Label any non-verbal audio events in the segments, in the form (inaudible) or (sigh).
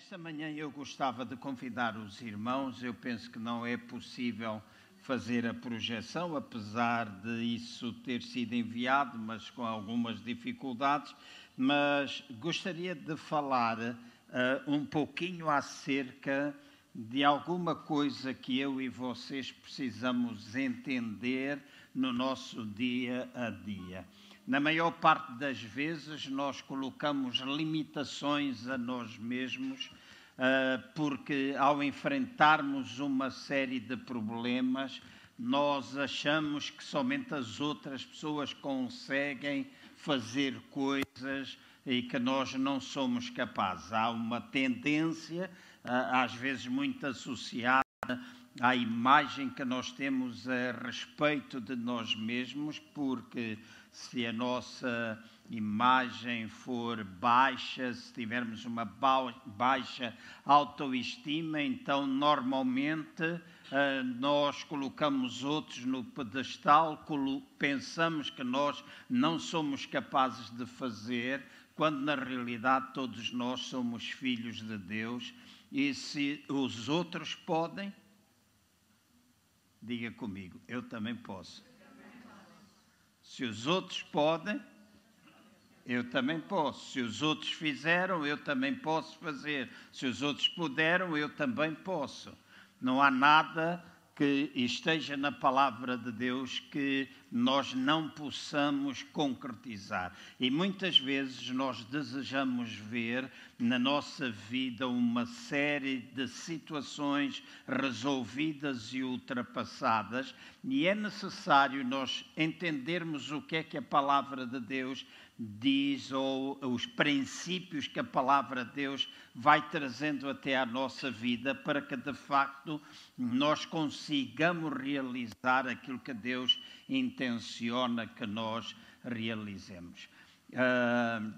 Nesta manhã eu gostava de convidar os irmãos, eu penso que não é possível fazer a projeção, apesar de isso ter sido enviado, mas com algumas dificuldades, mas gostaria de falar uh, um pouquinho acerca de alguma coisa que eu e vocês precisamos entender no nosso dia a dia. Na maior parte das vezes, nós colocamos limitações a nós mesmos, ah, porque ao enfrentarmos uma série de problemas, nós achamos que somente as outras pessoas conseguem fazer coisas e que nós não somos capazes. Há uma tendência, ah, às vezes muito associada à imagem que nós temos a respeito de nós mesmos, porque se a nossa imagem for baixa, se tivermos uma baixa autoestima, então normalmente uh, nós colocamos outros no pedestal, pensamos que nós não somos capazes de fazer, quando na realidade todos nós somos filhos de Deus e se os outros podem, diga comigo, eu também posso. Se os outros podem, eu também posso. Se os outros fizeram, eu também posso fazer. Se os outros puderam, eu também posso. Não há nada que esteja na palavra de Deus que nós não possamos concretizar. E muitas vezes nós desejamos ver na nossa vida uma série de situações resolvidas e ultrapassadas, e é necessário nós entendermos o que é que a palavra de Deus diz ou os princípios que a palavra de Deus vai trazendo até à nossa vida para que de facto nós consigamos realizar aquilo que Deus intenciona que nós realizemos. Uh,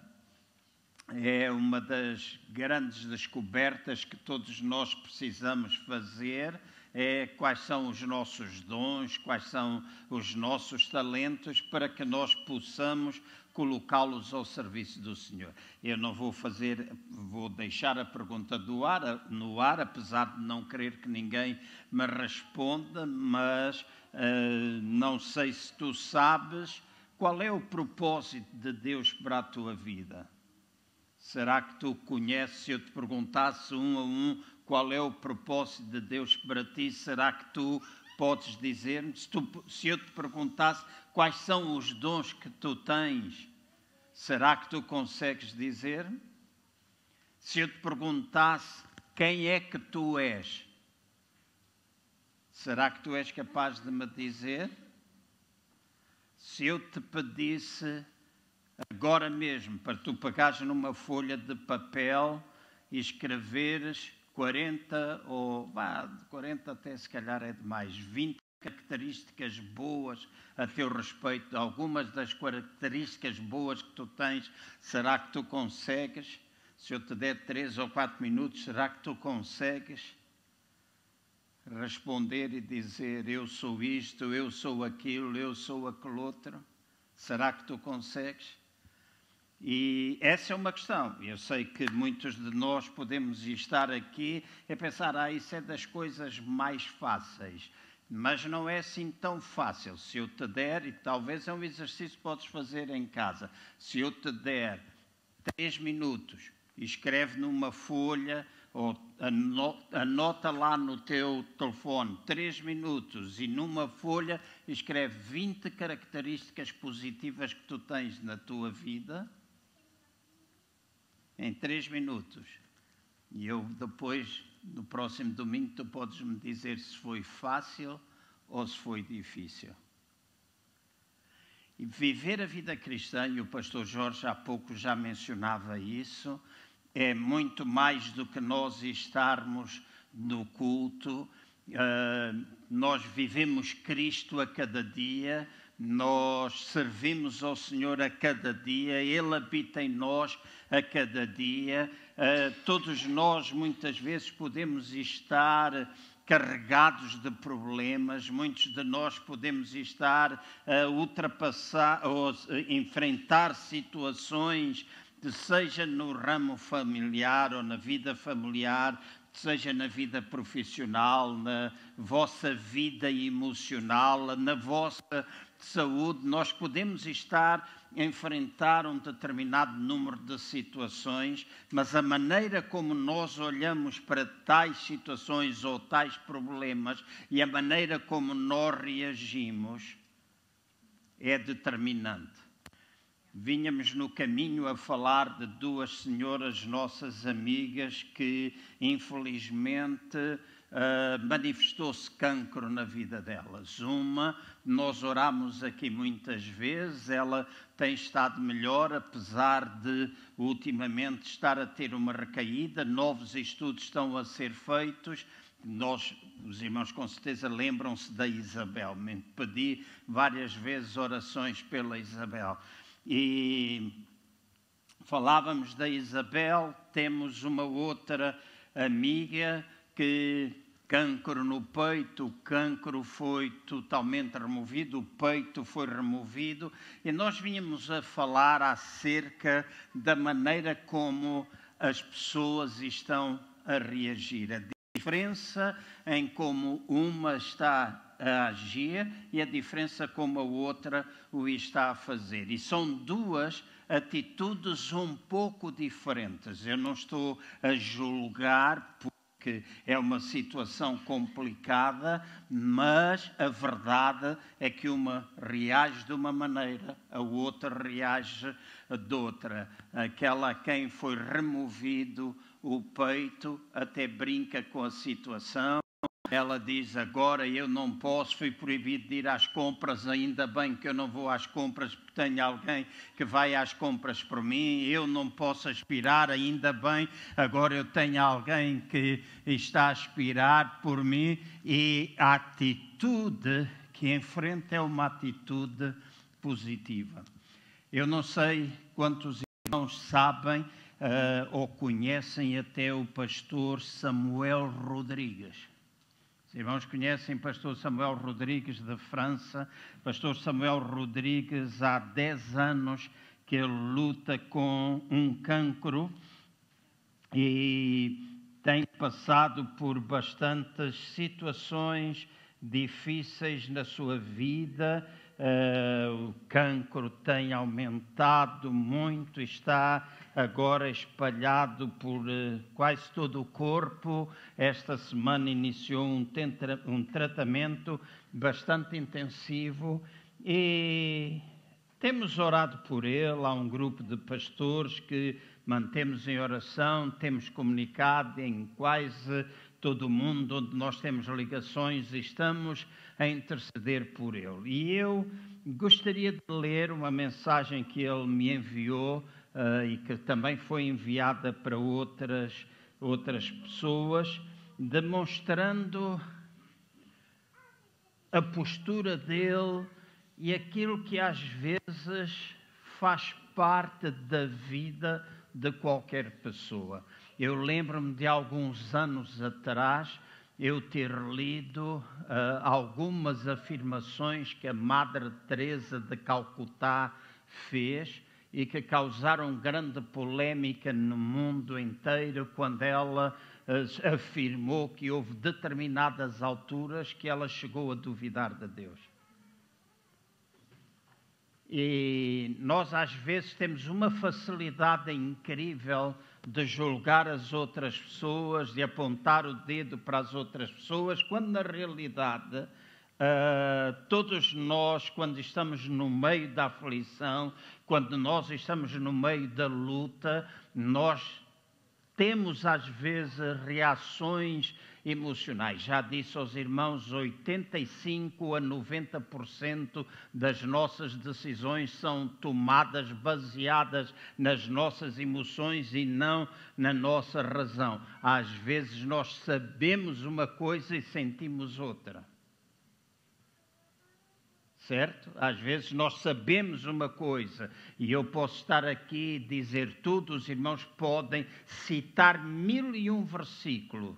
é uma das grandes descobertas que todos nós precisamos fazer é quais são os nossos dons, quais são os nossos talentos, para que nós possamos colocá-los ao serviço do Senhor. Eu não vou fazer, vou deixar a pergunta do ar, no ar, apesar de não querer que ninguém me responda, mas uh, não sei se tu sabes qual é o propósito de Deus para a tua vida. Será que tu conheces, se eu te perguntasse um a um qual é o propósito de Deus para ti, será que tu podes dizer-me? Se, se eu te perguntasse quais são os dons que tu tens, será que tu consegues dizer-me? Se eu te perguntasse quem é que tu és, será que tu és capaz de me dizer? Se eu te pedisse agora mesmo para tu pegares numa folha de papel e escreveres 40 ou vá, 40 até se calhar é demais, 20 características boas a teu respeito, algumas das características boas que tu tens, será que tu consegues? Se eu te der três ou quatro minutos, será que tu consegues responder e dizer eu sou isto, eu sou aquilo, eu sou aquele outro? Será que tu consegues? E essa é uma questão. Eu sei que muitos de nós podemos estar aqui a pensar, ah, isso é das coisas mais fáceis. Mas não é assim tão fácil. Se eu te der, e talvez é um exercício que podes fazer em casa, se eu te der três minutos, escreve numa folha ou anota lá no teu telefone três minutos e numa folha escreve 20 características positivas que tu tens na tua vida em três minutos. E eu depois, no próximo domingo, tu podes me dizer se foi fácil ou se foi difícil. E viver a vida cristã, e o pastor Jorge há pouco já mencionava isso, é muito mais do que nós estarmos no culto. Uh, nós vivemos Cristo a cada dia, nós servimos ao Senhor a cada dia, Ele habita em nós a cada dia. Uh, todos nós, muitas vezes, podemos estar carregados de problemas, muitos de nós podemos estar a ultrapassar ou enfrentar situações seja no ramo familiar ou na vida familiar, seja na vida profissional, na vossa vida emocional, na vossa saúde, nós podemos estar a enfrentar um determinado número de situações, mas a maneira como nós olhamos para tais situações ou tais problemas e a maneira como nós reagimos é determinante. Vínhamos no caminho a falar de duas senhoras nossas amigas que, infelizmente, uh, manifestou-se cancro na vida delas. Uma, nós oramos aqui muitas vezes, ela tem estado melhor, apesar de ultimamente estar a ter uma recaída, novos estudos estão a ser feitos. Nós, os irmãos, com certeza lembram-se da Isabel. Me pedi várias vezes orações pela Isabel. E falávamos da Isabel, temos uma outra amiga que cancro no peito, o cancro foi totalmente removido, o peito foi removido, e nós vínhamos a falar acerca da maneira como as pessoas estão a reagir, a diferença em como uma está a agir e a diferença como a outra o está a fazer. E são duas atitudes um pouco diferentes. Eu não estou a julgar porque é uma situação complicada, mas a verdade é que uma reage de uma maneira, a outra reage de outra. Aquela a quem foi removido o peito até brinca com a situação ela diz: Agora eu não posso, fui proibido de ir às compras, ainda bem que eu não vou às compras porque tenho alguém que vai às compras por mim. Eu não posso aspirar, ainda bem, agora eu tenho alguém que está a aspirar por mim. E a atitude que enfrenta é uma atitude positiva. Eu não sei quantos irmãos sabem. Uh, ou conhecem até o pastor Samuel Rodrigues. Os irmãos conhecem Pastor Samuel Rodrigues de França. Pastor Samuel Rodrigues, há 10 anos que ele luta com um cancro e tem passado por bastantes situações difíceis na sua vida. Uh, o cancro tem aumentado muito, está agora espalhado por uh, quase todo o corpo. Esta semana iniciou um, um tratamento bastante intensivo e temos orado por ele. Há um grupo de pastores que mantemos em oração, temos comunicado em quase todo o mundo onde nós temos ligações e estamos a interceder por ele. E eu gostaria de ler uma mensagem que ele me enviou uh, e que também foi enviada para outras, outras pessoas, demonstrando a postura dele e aquilo que às vezes faz parte da vida de qualquer pessoa. Eu lembro-me de alguns anos atrás eu ter lido uh, algumas afirmações que a Madre Teresa de Calcutá fez e que causaram grande polêmica no mundo inteiro quando ela uh, afirmou que houve determinadas alturas que ela chegou a duvidar de Deus. E nós às vezes temos uma facilidade incrível de julgar as outras pessoas, de apontar o dedo para as outras pessoas, quando na realidade uh, todos nós, quando estamos no meio da aflição, quando nós estamos no meio da luta, nós temos às vezes reações emocionais. Já disse aos irmãos, 85 a 90% das nossas decisões são tomadas baseadas nas nossas emoções e não na nossa razão. Às vezes nós sabemos uma coisa e sentimos outra certo? Às vezes nós sabemos uma coisa e eu posso estar aqui dizer tudo, os irmãos podem citar mil e um versículo.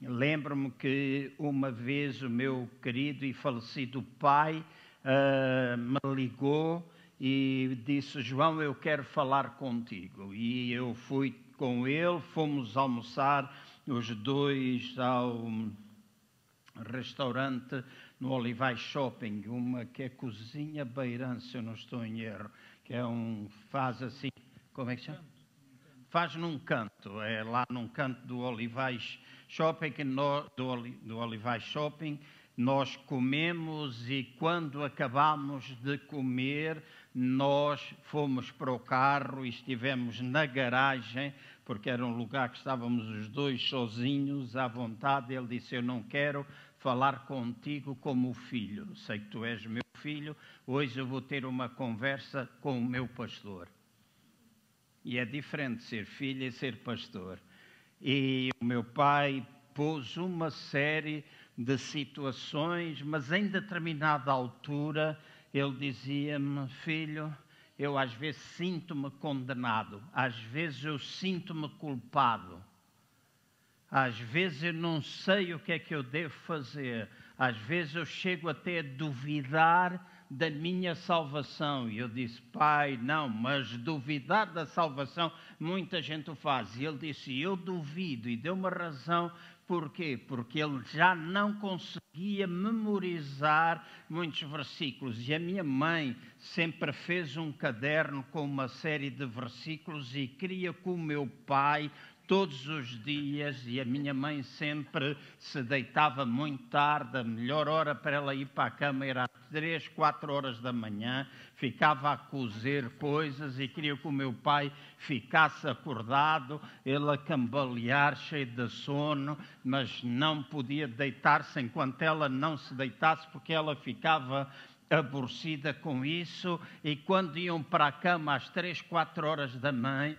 Lembro-me que uma vez o meu querido e falecido pai uh, me ligou e disse: João, eu quero falar contigo. E eu fui com ele, fomos almoçar os dois ao restaurante no Olivais Shopping, uma que é Cozinha Beirã, se eu não estou em erro, que é um, faz assim, como é que chama? Faz num canto, é lá num canto do Olivais Shopping, no, do, do Olivais Shopping, nós comemos e quando acabamos de comer, nós fomos para o carro e estivemos na garagem, porque era um lugar que estávamos os dois sozinhos, à vontade. Ele disse: Eu não quero falar contigo como filho. Sei que tu és meu filho, hoje eu vou ter uma conversa com o meu pastor. E é diferente ser filho e ser pastor. E o meu pai pôs uma série de situações, mas em determinada altura ele dizia-me: Filho, eu às vezes sinto-me condenado, às vezes eu sinto-me culpado, às vezes eu não sei o que é que eu devo fazer, às vezes eu chego até a duvidar da minha salvação. E eu disse, Pai, não, mas duvidar da salvação, muita gente o faz. E ele disse, eu duvido, e deu uma razão Porquê? Porque ele já não conseguia memorizar muitos versículos. E a minha mãe sempre fez um caderno com uma série de versículos e queria que o meu pai todos os dias e a minha mãe sempre se deitava muito tarde, a melhor hora para ela ir para a cama era às três, quatro horas da manhã, ficava a cozer coisas e queria que o meu pai ficasse acordado, ele a cambalear, cheio de sono, mas não podia deitar-se enquanto ela não se deitasse, porque ela ficava aborrecida com isso, e quando iam para a cama às três, quatro horas da,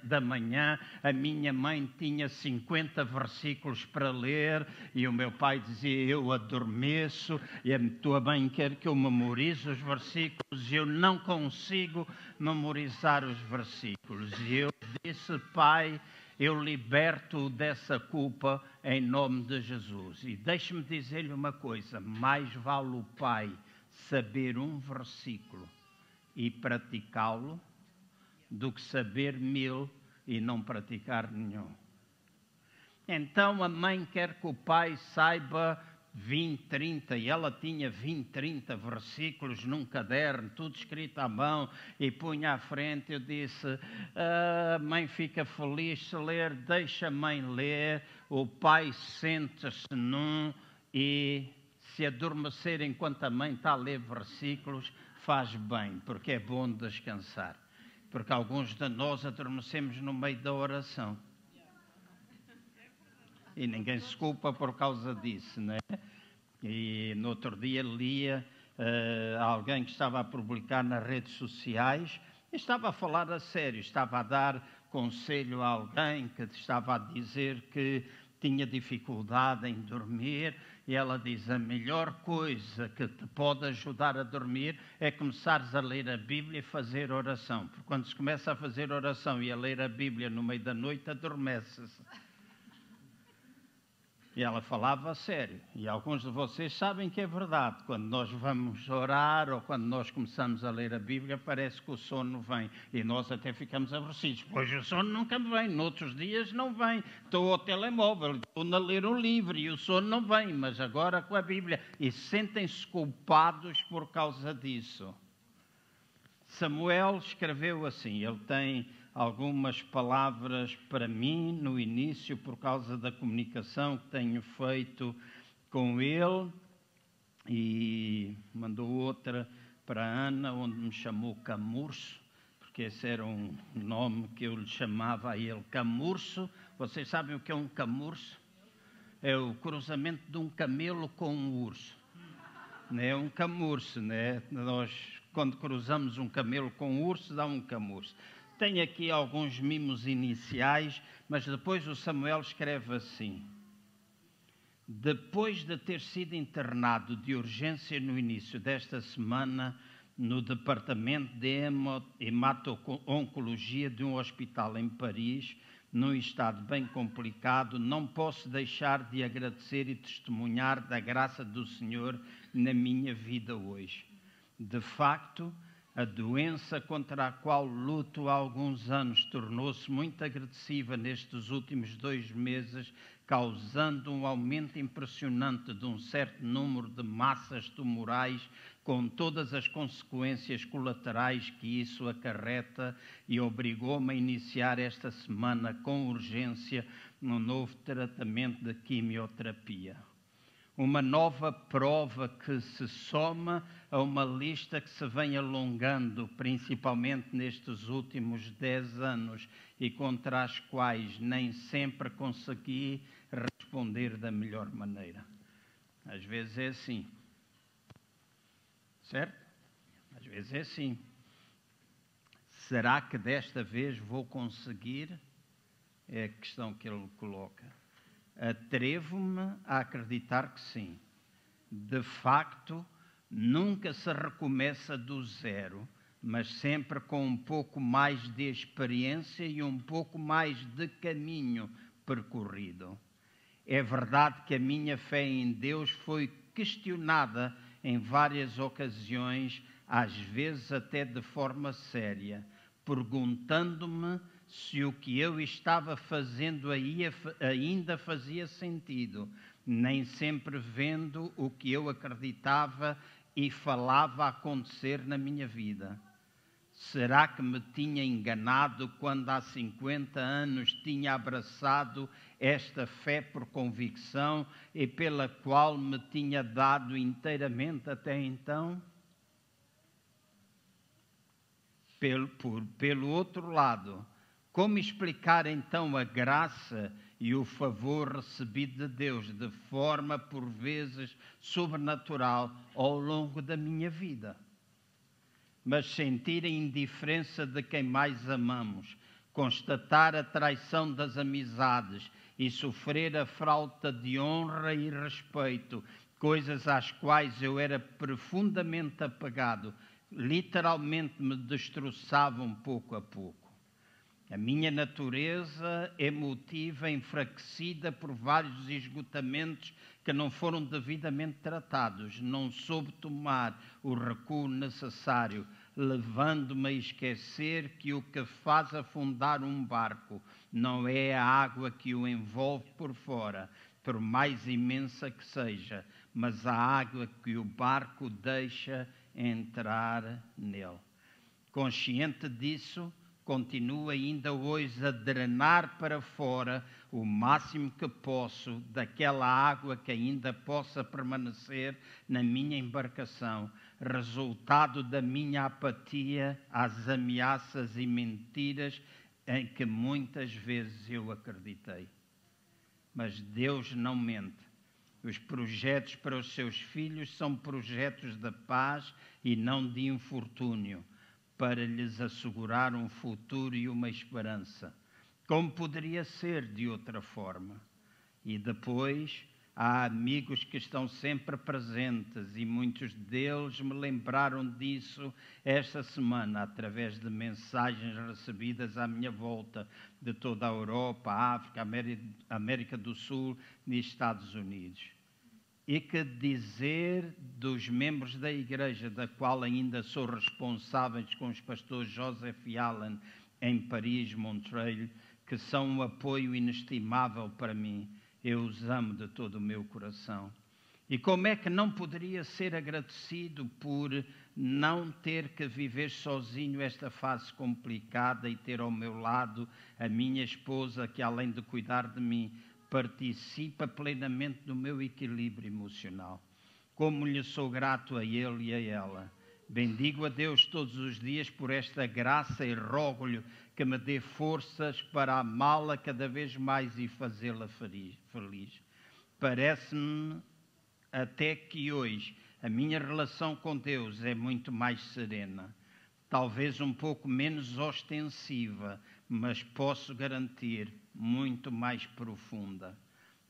da manhã, a minha mãe tinha 50 versículos para ler, e o meu pai dizia: Eu adormeço, e a tua mãe quer que eu memorize os versículos, e eu não consigo memorizar os versículos. E eu disse: Pai, eu liberto dessa culpa em nome de Jesus. E deixe-me dizer-lhe uma coisa: mais vale o Pai saber um versículo e praticá-lo do que saber mil e não praticar nenhum. Então a mãe quer que o pai saiba 20, 30, e ela tinha 20, 30 versículos num caderno, tudo escrito à mão, e punha à frente. Eu disse: ah, mãe fica feliz se ler, deixa a mãe ler. O pai senta-se num e se adormecer enquanto a mãe está a ler versículos, faz bem, porque é bom descansar. Porque alguns de nós adormecemos no meio da oração. E ninguém se culpa por causa disso, não é? E no outro dia lia uh, alguém que estava a publicar nas redes sociais estava a falar a sério, estava a dar conselho a alguém que estava a dizer que tinha dificuldade em dormir e ela diz: a melhor coisa que te pode ajudar a dormir é começares a ler a Bíblia e fazer oração. Porque quando se começa a fazer oração e a ler a Bíblia no meio da noite, adormece-se. E ela falava a sério. E alguns de vocês sabem que é verdade. Quando nós vamos orar ou quando nós começamos a ler a Bíblia, parece que o sono vem. E nós até ficamos aborrecidos. Pois o sono nunca vem. Noutros dias não vem. Estou ao telemóvel, estou a ler um livro e o sono não vem. Mas agora com a Bíblia. E sentem-se culpados por causa disso. Samuel escreveu assim. Ele tem algumas palavras para mim no início, por causa da comunicação que tenho feito com ele, e mandou outra para a Ana, onde me chamou Camurso, porque esse era um nome que eu lhe chamava a ele Camurso. Vocês sabem o que é um camurso? É o cruzamento de um camelo com um urso. É um camurso, né? Nós, quando cruzamos um camelo com um urso, dá um camurso. Tem aqui alguns mimos iniciais, mas depois o Samuel escreve assim: Depois de ter sido internado de urgência no início desta semana no departamento de hemato-oncologia de um hospital em Paris, num estado bem complicado, não posso deixar de agradecer e testemunhar da graça do Senhor na minha vida hoje. De facto, A doença contra a qual luto há alguns anos tornou-se muito agressiva nestes últimos dois meses, causando um aumento impressionante de um certo número de massas tumorais, com todas as consequências colaterais que isso acarreta, e obrigou-me a iniciar esta semana com urgência um novo tratamento de quimioterapia. Uma nova prova que se soma a uma lista que se vem alongando, principalmente nestes últimos dez anos, e contra as quais nem sempre consegui responder da melhor maneira. Às vezes é assim. Certo? Às vezes é assim. Será que desta vez vou conseguir? É a questão que ele coloca. Atrevo-me a acreditar que sim. De facto, nunca se recomeça do zero, mas sempre com um pouco mais de experiência e um pouco mais de caminho percorrido. É verdade que a minha fé em Deus foi questionada em várias ocasiões, às vezes até de forma séria, perguntando-me se o que eu estava fazendo ainda fazia sentido, nem sempre vendo o que eu acreditava e falava acontecer na minha vida. Será que me tinha enganado quando há 50 anos tinha abraçado esta fé por convicção e pela qual me tinha dado inteiramente até então? Pelo, por, pelo outro lado, como explicar então a graça e o favor recebido de Deus de forma por vezes sobrenatural ao longo da minha vida? Mas sentir a indiferença de quem mais amamos, constatar a traição das amizades e sofrer a falta de honra e respeito, coisas às quais eu era profundamente apegado, literalmente me destroçavam pouco a pouco. A minha natureza emotiva enfraquecida por vários esgotamentos que não foram devidamente tratados, não soube tomar o recuo necessário, levando-me a esquecer que o que faz afundar um barco não é a água que o envolve por fora, por mais imensa que seja, mas a água que o barco deixa entrar nele. Consciente disso, continuo ainda hoje a drenar para fora o máximo que posso daquela água que ainda possa permanecer na minha embarcação, resultado da minha apatia às ameaças e mentiras em que muitas vezes eu acreditei. Mas Deus não mente. Os projetos para os seus filhos são projetos de paz e não de infortúnio para lhes assegurar um futuro e uma esperança. Como poderia ser de outra forma? E depois há amigos que estão sempre presentes e muitos deles me lembraram disso esta semana através de mensagens recebidas à minha volta de toda a Europa, África, América do Sul e Estados Unidos. E que dizer dos membros da igreja, da qual ainda sou responsável com os pastores Joseph Allen em Paris, Montreuil, que são um apoio inestimável para mim. Eu os amo de todo o meu coração. E como é que não poderia ser agradecido por não ter que viver sozinho esta fase complicada e ter ao meu lado a minha esposa, que além de cuidar de mim, participa plenamente do meu equilíbrio emocional. Como lhe sou grato a ele e a ela. Bendigo a Deus todos os dias por esta graça e rogo-lhe que me dê forças para amá-la cada vez mais e fazê-la feliz. Parece-me até que hoje a minha relação com Deus é muito mais serena, talvez um pouco menos ostensiva, mas posso garantir muito mais profunda.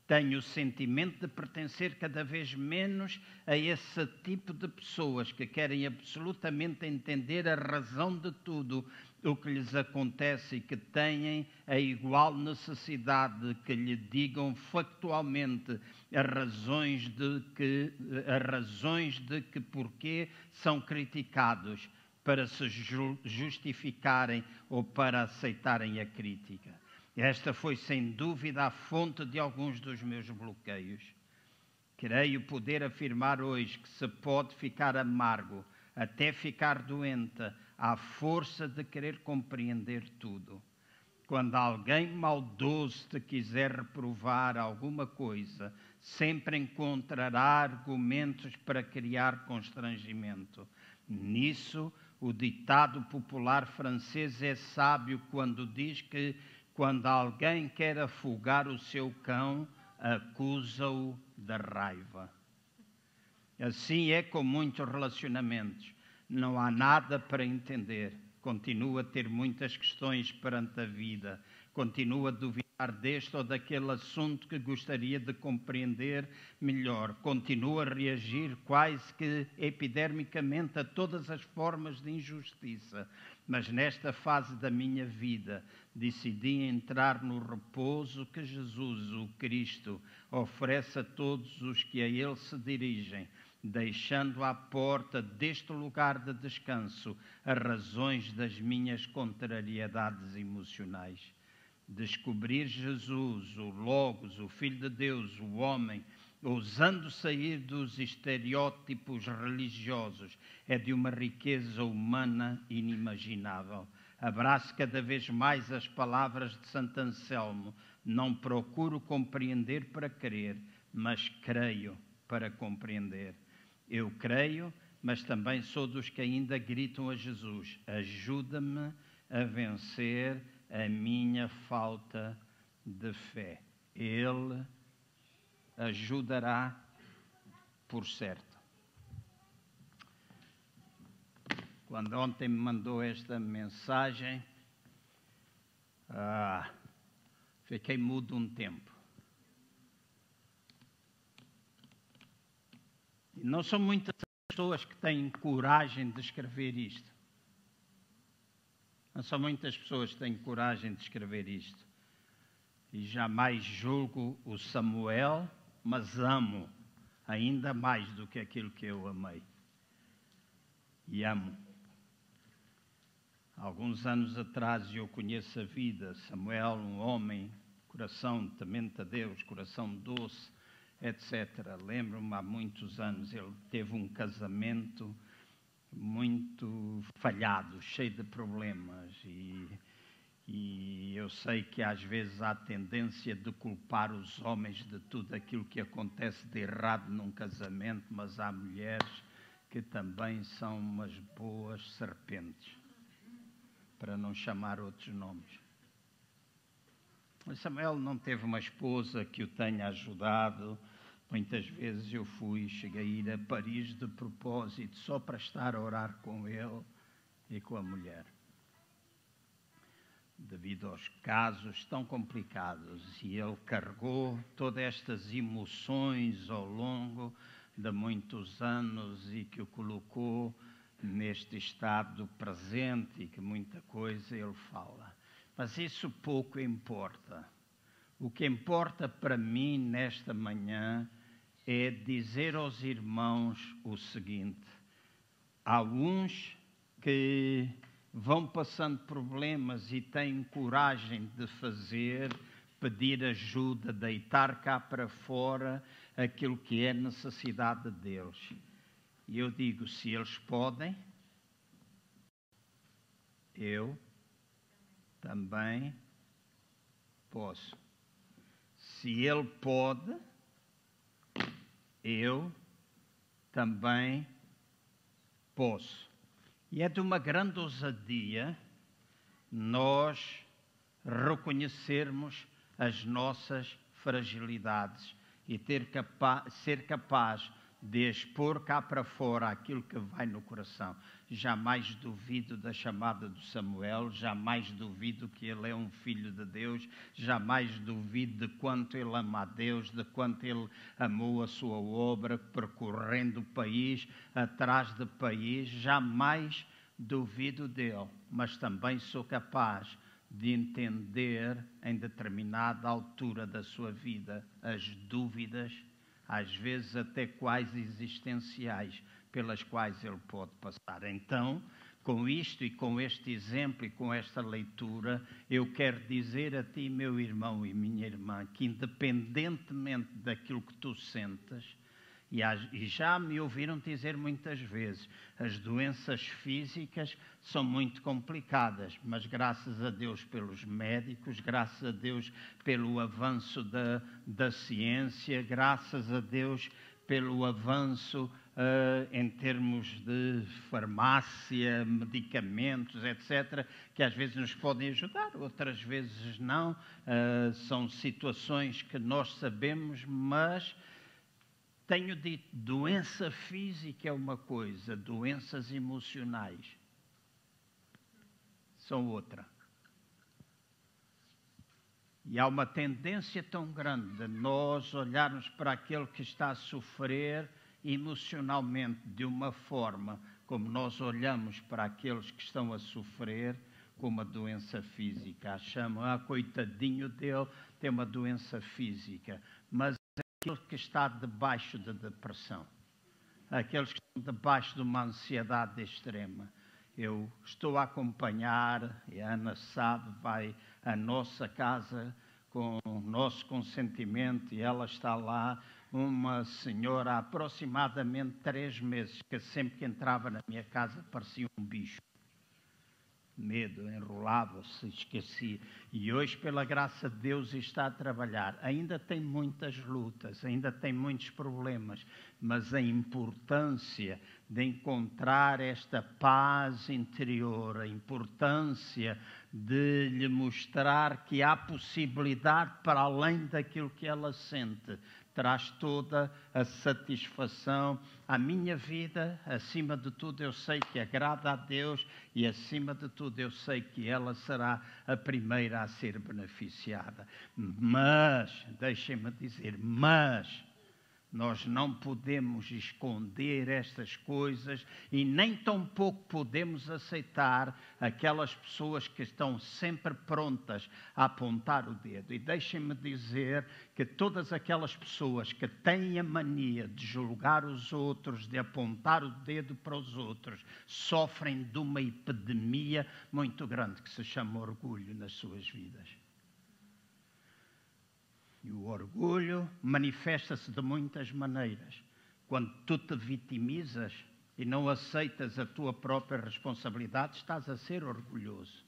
Tenho o sentimento de pertencer cada vez menos a esse tipo de pessoas que querem absolutamente entender a razão de tudo o que lhes acontece e que têm a igual necessidade de que lhe digam factualmente as razões de que as razões de que porquê são criticados para se justificarem ou para aceitarem a crítica. Esta foi sem dúvida a fonte de alguns dos meus bloqueios. Creio poder afirmar hoje que se pode ficar amargo, até ficar doente, à força de querer compreender tudo. Quando alguém maldoso te quiser reprovar alguma coisa, sempre encontrará argumentos para criar constrangimento. Nisso, o ditado popular francês é sábio quando diz que quando alguém quer afogar o seu cão, acusa-o da raiva. Assim é com muitos relacionamentos. Não há nada para entender. Continua a ter muitas questões perante a vida. Continua a duvidar deste ou daquele assunto que gostaria de compreender melhor. Continua a reagir quase que epidermicamente a todas as formas de injustiça. Mas nesta fase da minha vida decidi entrar no repouso que Jesus, o Cristo, oferece a todos os que a Ele se dirigem deixando à porta deste lugar de descanso as razões das minhas contrariedades emocionais descobrir Jesus, o Logos, o Filho de Deus, o homem, ousando sair dos estereótipos religiosos, é de uma riqueza humana inimaginável. Abraço cada vez mais as palavras de Santo Anselmo. Não procuro compreender para crer, mas creio para compreender. Eu creio, mas também sou dos que ainda gritam a Jesus: ajuda-me a vencer a minha falta de fé. Ele ajudará por certo. Quando ontem me mandou esta mensagem, ah, fiquei mudo um tempo. E não são muitas pessoas que têm coragem de escrever isto. Não são muitas pessoas que têm coragem de escrever isto. E jamais julgo o Samuel, mas amo ainda mais do que aquilo que eu amei. E amo. Alguns anos atrás eu conheço a vida. Samuel, um homem, coração temente a Deus, coração doce, etc. Lembro-me há muitos anos, ele teve um casamento muito falhado, cheio de problemas e, e eu sei que às vezes há tendência de culpar os homens de tudo aquilo que acontece de errado num casamento, mas há mulheres que também são umas boas serpentes, para não chamar outros nomes. Samuel não teve uma esposa que o tenha ajudado, Muitas vezes eu fui, cheguei a ir a Paris de propósito, só para estar a orar com ele e com a mulher. Devido aos casos tão complicados, e ele carregou todas estas emoções ao longo de muitos anos e que o colocou neste estado presente e que muita coisa ele fala. Mas isso pouco importa. O que importa para mim nesta manhã é dizer aos irmãos o seguinte: há uns que vão passando problemas e têm coragem de fazer, pedir ajuda, deitar cá para fora aquilo que é necessidade deles. E eu digo: se eles podem, eu também posso. Se ele pode, eu também posso. E é de uma grande ousadia nós reconhecermos as nossas fragilidades e ter capa ser capaz de expor cá para fora aquilo que vai no coração. Jamais duvido da chamada do Samuel, jamais duvido que ele é um filho de Deus, jamais duvido de quanto ele ama a Deus, de quanto ele amou a sua obra, percorrendo país, atrás de país, jamais duvido dele, mas também sou capaz de entender em determinada altura da sua vida as dúvidas às vezes até quase existenciais, pelas quais ele pode passar. Então, com isto e com este exemplo e com esta leitura, eu quero dizer a ti, meu irmão e minha irmã, que independentemente daquilo que tu sentas, e, já me ouviram dizer muitas vezes, as doenças físicas são muito complicadas, mas graças a Deus pelos médicos, graças a Deus pelo avanço da, da ciência, graças a Deus pelo avanço uh, em termos de farmácia, medicamentos, etc., que às vezes nos podem ajudar, outras vezes não. Uh, são situações que nós sabemos, mas tenho dito, doença física é uma coisa, doenças emocionais são outra. E há uma tendência tão grande de nós olharmos para aquele que está a sofrer emocionalmente de uma forma como nós olhamos para aqueles que estão a sofrer com uma doença física. Achamos, ah, coitadinho dele, tem uma doença física. Mas é aquele que está debaixo da depressão, aqueles que estão debaixo de uma ansiedade extrema. Eu estou a acompanhar, e a Ana sabe, vai à nossa casa com o nosso consentimento e ela está lá uma senhora há aproximadamente três meses, que sempre que entrava na minha casa parecia um bicho. Medo, enrolava-se, esquecia. E hoje, pela graça de Deus, está a trabalhar. Ainda tem muitas lutas, ainda tem muitos problemas, mas a importância de encontrar esta paz interior, a importância de lhe mostrar que há possibilidade para além daquilo que ela sente, traz toda a satisfação à minha vida. Acima de tudo, eu sei que agrada a Deus e, acima de tudo, eu sei que ela será a primeira a ser beneficiada. Mas, deixem-me dizer, mas nós não podemos esconder estas coisas e nem tampouco podemos aceitar aquelas pessoas que estão sempre prontas a apontar o dedo. E deixem-me dizer que todas aquelas pessoas que têm a mania de julgar os outros, de apontar o dedo para os outros, sofrem de uma epidemia muito grande que se chama orgulho nas suas vidas. E o orgulho manifesta-se de muitas maneiras. Quando tu te vitimizas e não aceitas a tua própria responsabilidade, estás a ser orgulhoso.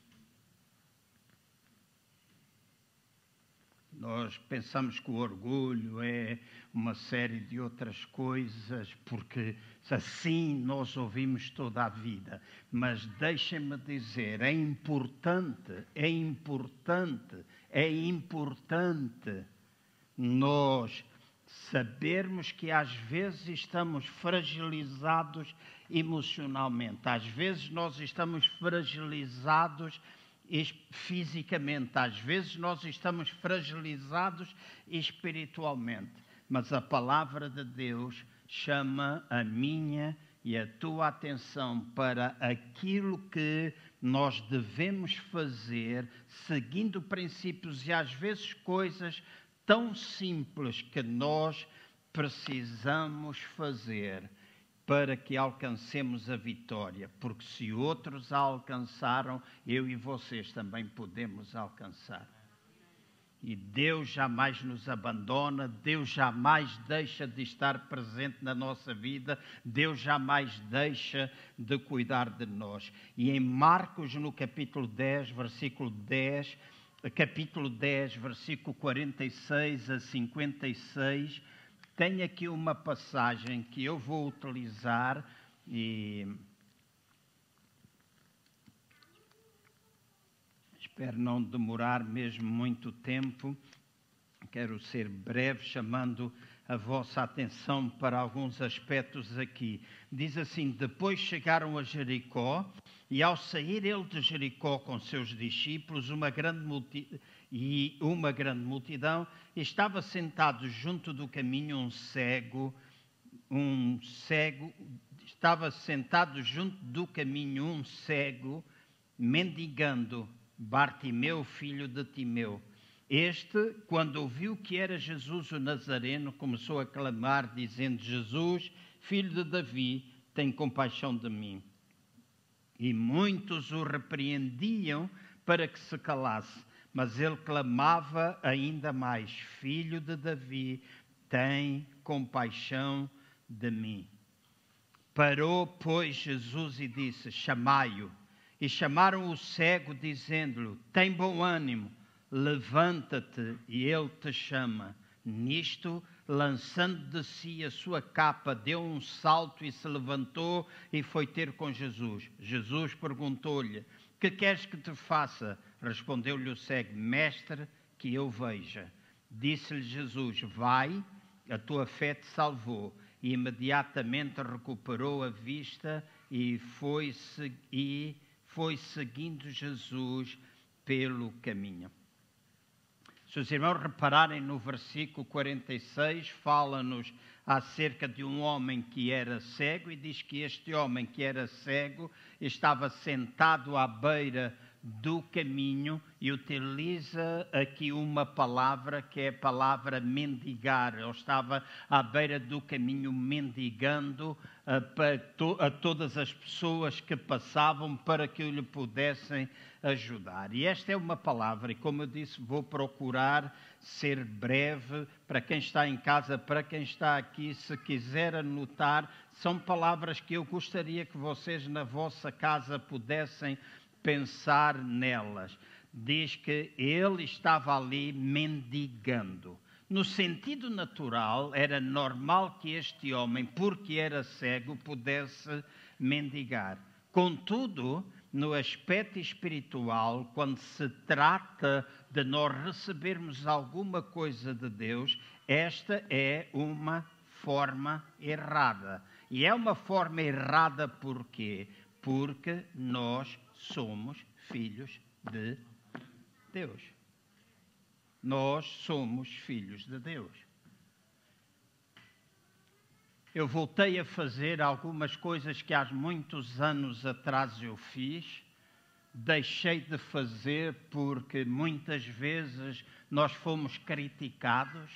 Nós pensamos que o orgulho é uma série de outras coisas, porque assim nós ouvimos toda a vida. Mas deixem-me dizer, é importante, é importante, é importante nós sabermos que às vezes estamos fragilizados emocionalmente, às vezes nós estamos fragilizados fisicamente, às vezes nós estamos fragilizados espiritualmente, mas a palavra de Deus chama a minha e a tua atenção para aquilo que nós devemos fazer, seguindo princípios e às vezes coisas tão simples que nós precisamos fazer para que alcancemos a vitória, porque se outros a alcançaram, eu e vocês também podemos alcançar. E Deus jamais nos abandona, Deus jamais deixa de estar presente na nossa vida, Deus jamais deixa de cuidar de nós. E em Marcos, no capítulo 10, versículo 10, capítulo 10, versículo 46 a 56, tem aqui uma passagem que eu vou utilizar e espero não demorar mesmo muito tempo. Quero ser breve, chamando a vossa atenção para alguns aspectos aqui. Diz assim: Depois chegaram a Jericó e ao sair ele de Jericó com seus discípulos, uma grande e uma grande multidão, estava sentado junto do caminho um cego, um cego, estava sentado junto do caminho um cego, mendigando, Bartimeu, filho de Timeu. Este, quando ouviu que era Jesus o Nazareno, começou a clamar, dizendo: Jesus, filho de Davi, tem compaixão de mim. E muitos o repreendiam para que se calasse. Mas ele clamava ainda mais: Filho de Davi, tem compaixão de mim. Parou, pois, Jesus e disse: Chamai-o. E chamaram o cego, dizendo-lhe: Tem bom ânimo, levanta-te, e ele te chama. Nisto, lançando de si a sua capa, deu um salto e se levantou e foi ter com Jesus. Jesus perguntou-lhe: Que queres que te faça? Respondeu-lhe o cego: Mestre, que eu veja. Disse-lhe Jesus: Vai, a tua fé te salvou. E imediatamente recuperou a vista e foi, e foi seguindo Jesus pelo caminho. Se os irmãos repararem no versículo 46, fala-nos acerca de um homem que era cego e diz que este homem que era cego estava sentado à beira do caminho e utiliza aqui uma palavra que é a palavra mendigar. Ele estava à beira do caminho mendigando a, uh, a todas as pessoas que passavam para que lhe pudessem ajudar. E esta é uma palavra, e como eu disse, vou procurar ser breve para quem está em casa, para quem está aqui, se quiser anotar, são palavras que eu gostaria que vocês na vossa casa pudessem pensar nelas. Diz que ele estava ali mendigando. No sentido natural, era normal que este homem, porque era cego, pudesse mendigar. Contudo, no aspecto espiritual, quando se trata de nós recebermos alguma coisa de Deus, esta é uma forma errada. E é uma forma errada por quê? Porque nós somos filhos de Deus. Nós somos filhos de Deus. Eu voltei a fazer algumas coisas que há muitos anos atrás eu fiz, deixei de fazer porque muitas vezes nós fomos criticados,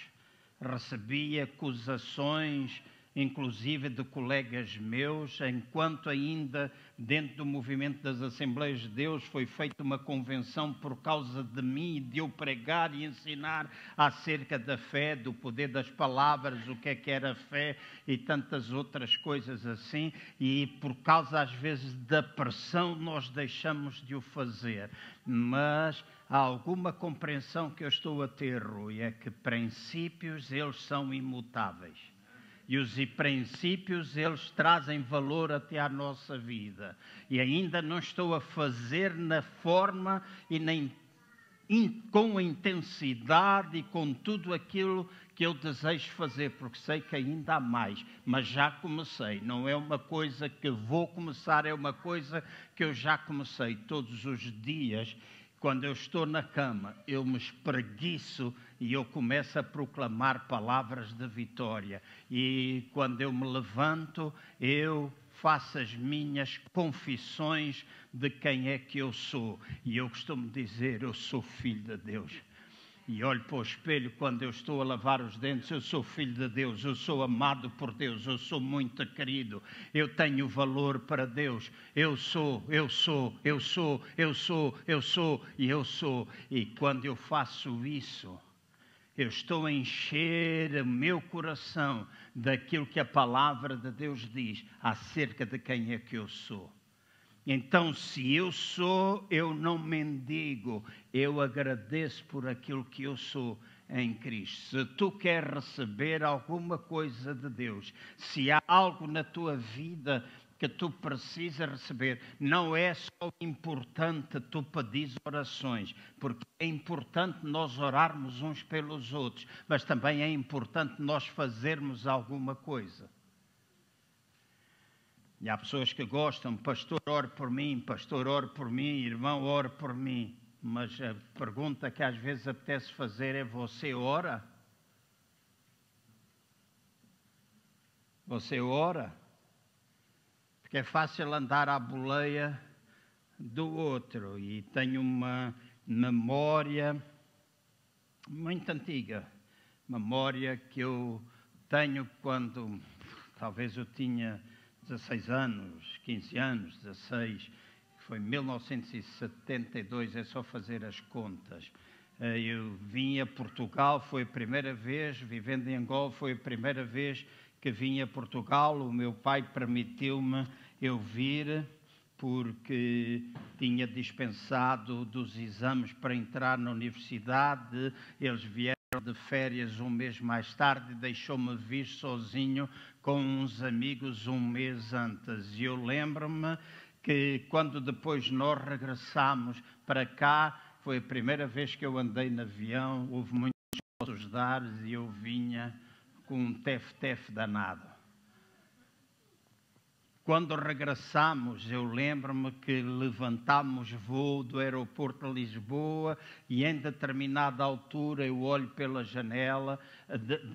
recebi acusações inclusive de colegas meus, enquanto ainda dentro do movimento das Assembleias de Deus foi feita uma convenção por causa de mim, de eu pregar e ensinar acerca da fé, do poder das palavras, o que é que era fé e tantas outras coisas assim, e por causa às vezes da pressão nós deixamos de o fazer. Mas há alguma compreensão que eu estou a ter, Rui, é que princípios eles são imutáveis e os princípios, eles trazem valor até à nossa vida. E ainda não estou a fazer na forma e nem in, com a intensidade e com tudo aquilo que eu desejo fazer, porque sei que ainda há mais, mas já comecei. Não é uma coisa que vou começar, é uma coisa que eu já comecei todos os dias quando eu estou na cama, eu me espreguiço e eu começo a proclamar palavras de vitória. E quando eu me levanto, eu faço as minhas confissões de quem é que eu sou. E eu costumo dizer: eu sou filho de Deus e olho para o espelho quando eu estou a lavar os dentes, eu sou filho de Deus, eu sou amado por Deus, eu sou muito querido, eu tenho valor para Deus, eu sou, eu sou, eu sou, eu sou, eu sou e eu sou. E quando eu faço isso, eu estou a encher o meu coração daquilo que a palavra de Deus diz acerca de quem é que eu sou. Então, se eu sou, eu não mendigo, eu agradeço por aquilo que eu sou em Cristo. Se tu queres receber alguma coisa de Deus, se há algo na tua vida que tu precisas receber, não é só importante tu pedir orações, porque é importante nós orarmos uns pelos outros, mas também é importante nós fazermos alguma coisa. E há pessoas que gostam, pastor, ore por mim, pastor, ore por mim, irmão, ore por mim. Mas a pergunta que às vezes apetece fazer é: você ora? Você ora? Porque é fácil andar à boleia do outro. E tenho uma memória muito antiga memória que eu tenho quando talvez eu tinha 16 anos, 15 anos, 16, foi 1972, é só fazer as contas. Eh, eu vim a Portugal, foi a primeira vez, vivendo em Angola, foi a primeira vez que vim a Portugal. O meu pai permitiu-me eu vir porque tinha dispensado dos exames para entrar na universidade. Eles vieram de férias um mês mais tarde deixou-me vir sozinho com uns amigos um mês antes. E eu lembro-me que quando depois nós regressámos para cá, foi a primeira vez que eu andei no avião, houve muitos outros dares e eu vinha com um tef-tef danado. Quando regressamos, eu lembro-me que levantámos voo do aeroporto de Lisboa e em determinada altura eu olho pela janela,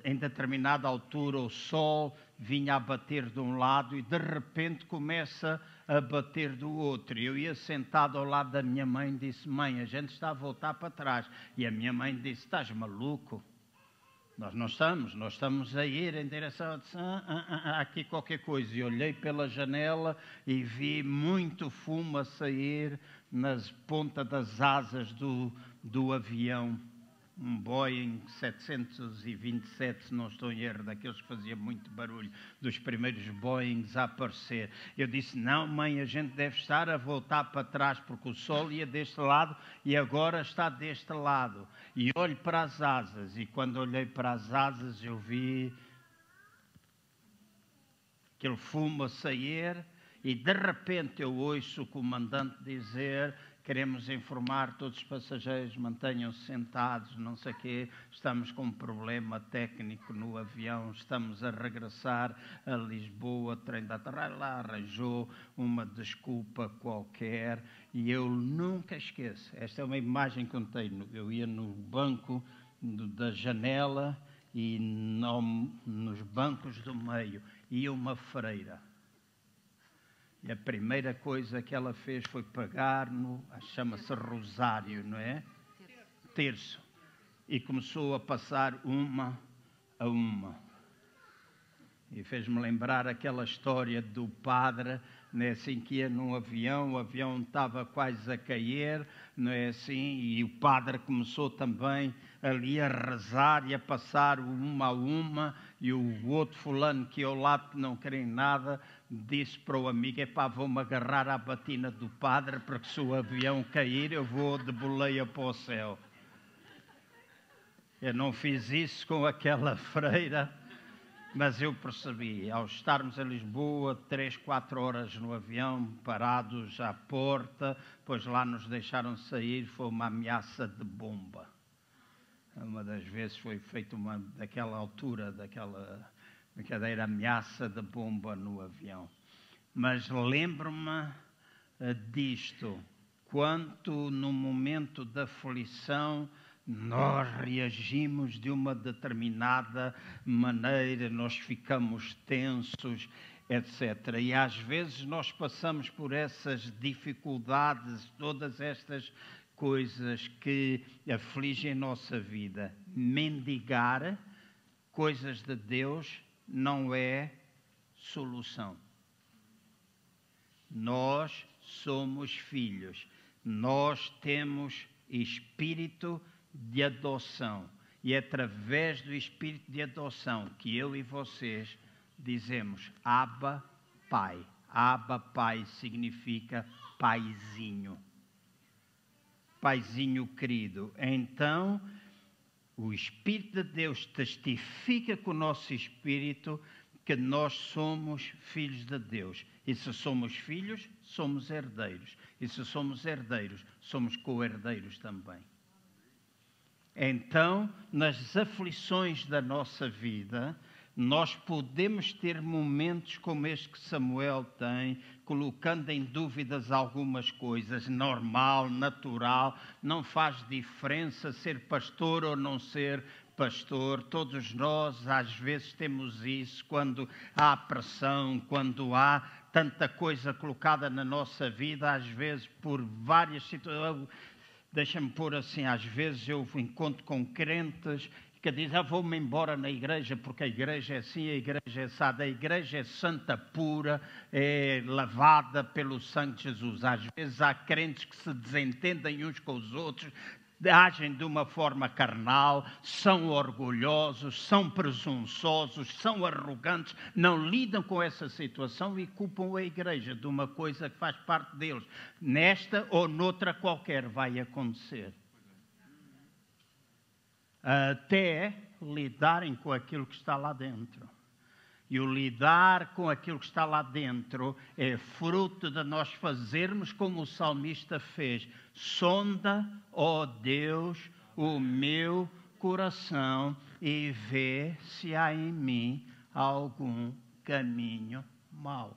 em determinada altura o sol vinha a bater de um lado e de repente começa a bater do outro. Eu ia sentado ao lado da minha mãe e disse: Mãe, a gente está a voltar para trás. E a minha mãe disse: Estás maluco? Nós não estamos, nós estamos a ir em direção a ah, ah, ah, aqui qualquer coisa. E olhei pela janela e vi muito fumo a sair nas pontas das asas do, do avião um Boeing 727, se não estou em erro, daqueles que fazia muito barulho, dos primeiros Boeings a aparecer. Eu disse: Não, mãe, a gente deve estar a voltar para trás, porque o sol ia deste lado e agora está deste lado. E olho para as asas, e quando olhei para as asas, eu vi aquele fumo a sair, e de repente eu ouço o comandante dizer queremos informar todos os passageiros, mantenham-se sentados, não sei o quê, estamos com um problema técnico no avião, estamos a regressar a Lisboa, trem da terra, lá arranjou uma desculpa qualquer e eu nunca esqueço, esta é uma imagem que eu tenho, eu ia no banco da janela e no, nos bancos do meio ia uma freira e a primeira coisa que ela fez foi pagar no, chama-se rosário, não é? Terço. E começou a passar uma a uma. E fez-me lembrar aquela história do padre, não é assim, que ia num avião, o avião estava quase a cair, não é assim, e o padre começou também ali a rezar e a passar uma a uma, e o outro fulano que ao lado não queria nada, disse para o amigo: Epá, vou-me agarrar à batina do padre, porque se o avião cair, eu vou de boleia para o céu. Eu não fiz isso com aquela freira, mas eu percebi, ao estarmos em Lisboa, três, quatro horas no avião, parados à porta, pois lá nos deixaram sair, foi uma ameaça de bomba. Uma das vezes foi feita uma daquela altura, daquela brincadeira, ameaça de bomba no avião. Mas lembro-me eh, disto, quanto no momento da aflição nós reagimos de uma determinada maneira, nós ficamos tensos, etc. E às vezes nós passamos por essas dificuldades, todas estas coisas que afligem nossa vida. Mendigar coisas de Deus não é solução. Nós somos filhos, nós temos espírito de adoção. E é através do espírito de adoção que eu e vocês dizemos Abba Pai. Abba Pai significa paizinho. Paizinho querido. Então, o Espírito de Deus testifica com o nosso espírito que nós somos filhos de Deus. E se somos filhos, somos herdeiros. E se somos herdeiros, somos co-herdeiros também. Então, nas aflições da nossa vida, nós podemos ter momentos como este que Samuel tem, colocando em dúvidas algumas coisas, normal, natural, não faz diferença ser pastor ou não ser pastor. Todos nós, às vezes, temos isso quando há pressão, quando há tanta coisa colocada na nossa vida, às vezes por várias situações Deixa-me pôr assim, às vezes eu encontro com crentes que diz, ah, vou-me embora na igreja porque a igreja é assim, a igreja é assada, a igreja é santa pura, é lavada pelo sangue de Jesus. Às vezes há crentes que se desentendem uns com os outros, agem de uma forma carnal, são orgulhosos, são presunçosos, são arrogantes, não lidam com essa situação e culpam a igreja de uma coisa que faz parte deles. Nesta ou noutra qualquer vai acontecer. Até lidarem com aquilo que está lá dentro. E o lidar com aquilo que está lá dentro é fruto de nós fazermos como o salmista fez: sonda, ó Deus, o meu coração e vê se há em mim algum caminho mau.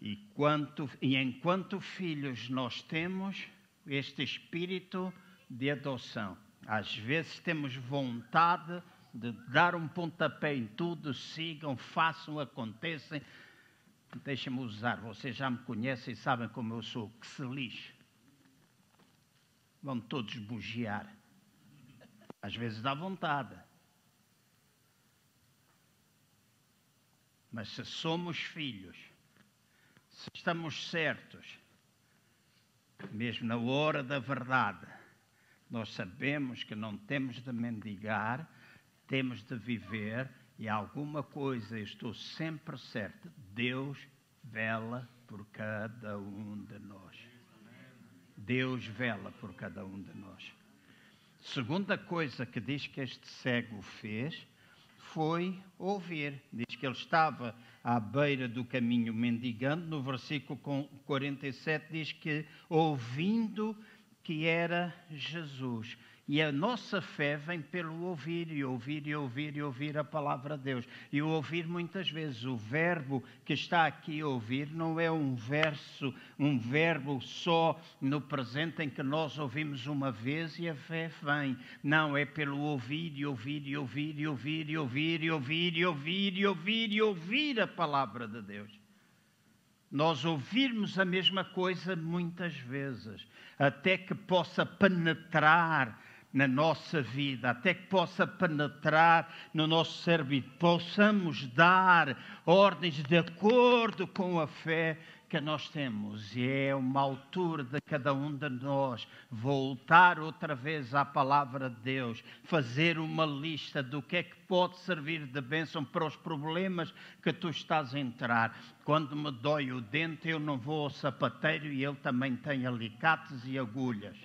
E, quanto, e enquanto filhos nós temos este espírito de adoção, às vezes temos vontade de dar um pontapé em tudo, sigam, façam, aconteçam. Deixem-me usar, vocês já me conhecem e sabem como eu sou, que se lixe. Vão todos bugiar. Às vezes dá vontade. Mas se somos filhos, se estamos certos, mesmo na hora da verdade, nós sabemos que não temos de mendigar, temos de viver e alguma coisa, estou sempre certo, Deus vela por cada um de nós. Deus vela por cada um de nós. Segunda coisa que diz que este cego fez foi ouvir. Diz que ele estava à beira do caminho mendigando. No versículo 47 diz que ouvindo que era Jesus. E a nossa fé vem pelo ouvir e ouvir e ouvir e ouvir a palavra de Deus. E o ouvir muitas vezes, o verbo que está aqui ouvir não é um verso, um verbo só no presente em que nós ouvimos uma vez e a fé vem. Não, é pelo ouvir e ouvir e ouvir e ouvir e ouvir e ouvir e ouvir e ouvir e ouvir a palavra de Deus. Nós ouvirmos a mesma coisa muitas vezes, até que possa penetrar na nossa vida, até que possa penetrar no nosso cérebro e possamos dar ordens de acordo com a fé que nós temos. E é uma altura de cada um de nós voltar outra vez à palavra de Deus, fazer uma lista do que é que pode servir de bênção para os problemas que tu estás a entrar. Quando me dói o dente, eu não vou ao sapateiro e ele também tem alicates e agulhas.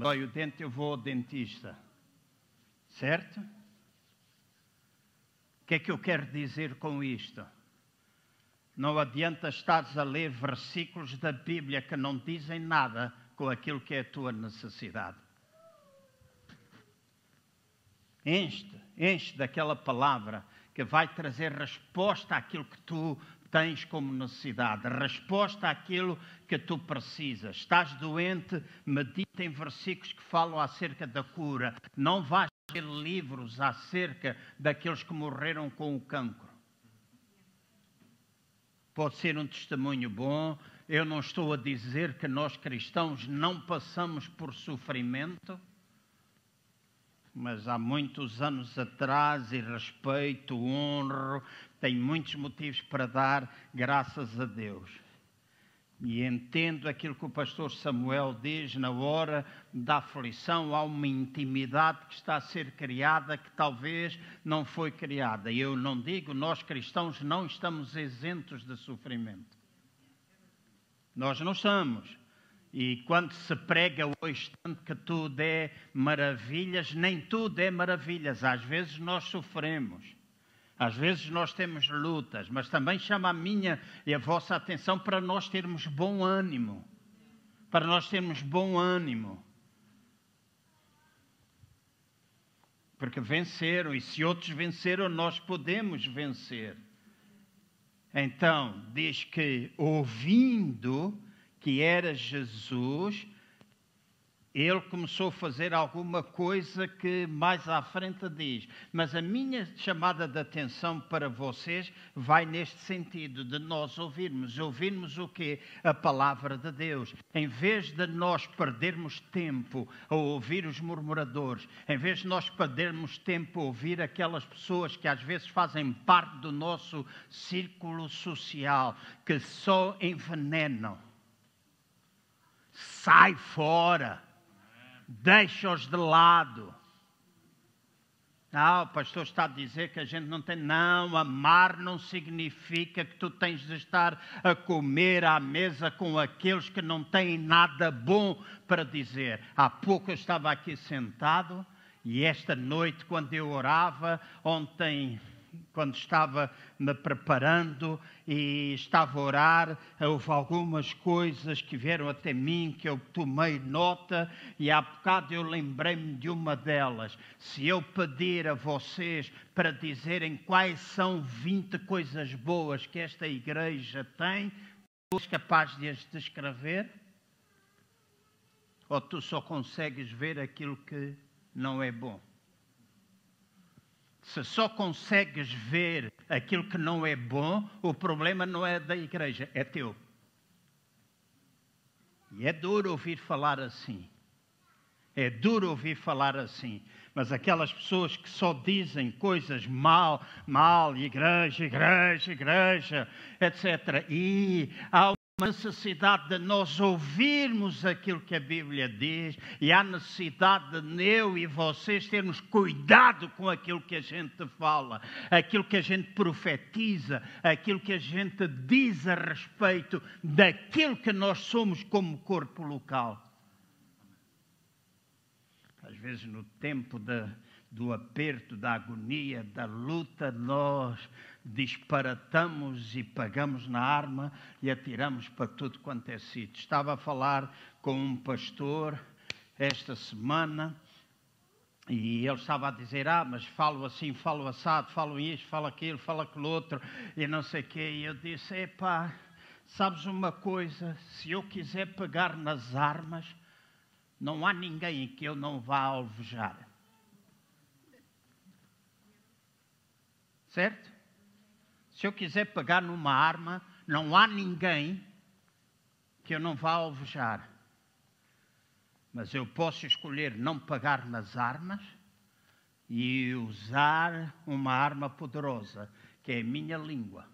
dói o dente, eu vou ao dentista. Certo? O que é que eu quero dizer com isto? Não adianta estares a ler versículos da Bíblia que não dizem nada com aquilo que é a tua necessidade. Enche, enche daquela palavra que vai trazer resposta àquilo que tu tens como necessidade, resposta àquilo que tu precisas. Estás doente, medita em versículos que falam acerca da cura. Não vais livros acerca daqueles que morreram com o cancro. Pode ser um testemunho bom. Eu não estou a dizer que nós cristãos não passamos por sofrimento mas há muitos anos atrás, e respeito, honro, tenho muitos motivos para dar graças a Deus. E entendo aquilo que o pastor Samuel diz na hora da aflição, há uma intimidade que está a ser criada que talvez não foi criada. Eu não digo, nós cristãos não estamos isentos de sofrimento. Nós não estamos. E quando se prega hoje tanto que tudo é maravilhas, nem tudo é maravilhas. Às vezes nós sofremos. Às vezes nós temos lutas, mas também chama a minha e a vossa atenção para nós termos bom ânimo. Para nós termos bom ânimo. Porque venceram, e se outros venceram, nós podemos vencer. Então, diz que ouvindo que era Jesus, ele começou a fazer alguma coisa que mais à frente diz. Mas a minha chamada de atenção para vocês vai neste sentido, de nós ouvirmos. Ouvirmos o quê? A palavra de Deus. Em vez de nós perdermos tempo a ouvir os murmuradores, em vez de nós perdermos tempo a ouvir aquelas pessoas que às vezes fazem parte do nosso círculo social, que só envenenam. Sai fora deixa-os de lado. Ah, o pastor está a dizer que a gente não tem. Não, amar não significa que tu tens de estar a comer à mesa com aqueles que não têm nada bom para dizer. Há pouco eu estava aqui sentado e esta noite, quando eu orava, ontem quando estava me preparando e estava a orar, houve algumas coisas que vieram até mim que eu tomei nota e há bocado eu lembrei-me de uma delas. Se eu pedir a vocês para dizerem quais são 20 coisas boas que esta igreja tem, tu és capaz de as descrever? Ou tu só consegues ver aquilo que não é bom? Se só consegues ver aquilo que não é bom, o problema não é da igreja, é teu. E é duro ouvir falar assim. É duro ouvir falar assim. Mas aquelas pessoas que só dizem coisas mal, mal, igreja, igreja, igreja, etc. E há uma necessidade de nós ouvirmos aquilo que a Bíblia diz e há necessidade de eu e vocês termos cuidado com aquilo que a gente fala, aquilo que a gente profetiza, aquilo que a gente diz a respeito daquilo que nós somos como corpo local. Às vezes, no tempo do aperto, da agonia, da luta, nós disparatamos e pagamos na arma e atiramos para tudo quanto é sítio. Estava a falar com um pastor esta semana e ele estava a dizer: Ah, mas falo assim, falo assado, falo isto, falo aquilo, falo aquilo outro e não sei o quê. E eu disse: Epá, sabes uma coisa? Se eu quiser pegar nas armas, não há ninguém que eu não vá alvejar. Certo? Se eu quiser pegar numa arma, não há ninguém que eu não vá alvejar. Mas eu posso escolher não pegar nas armas e usar uma arma poderosa, que é a minha língua,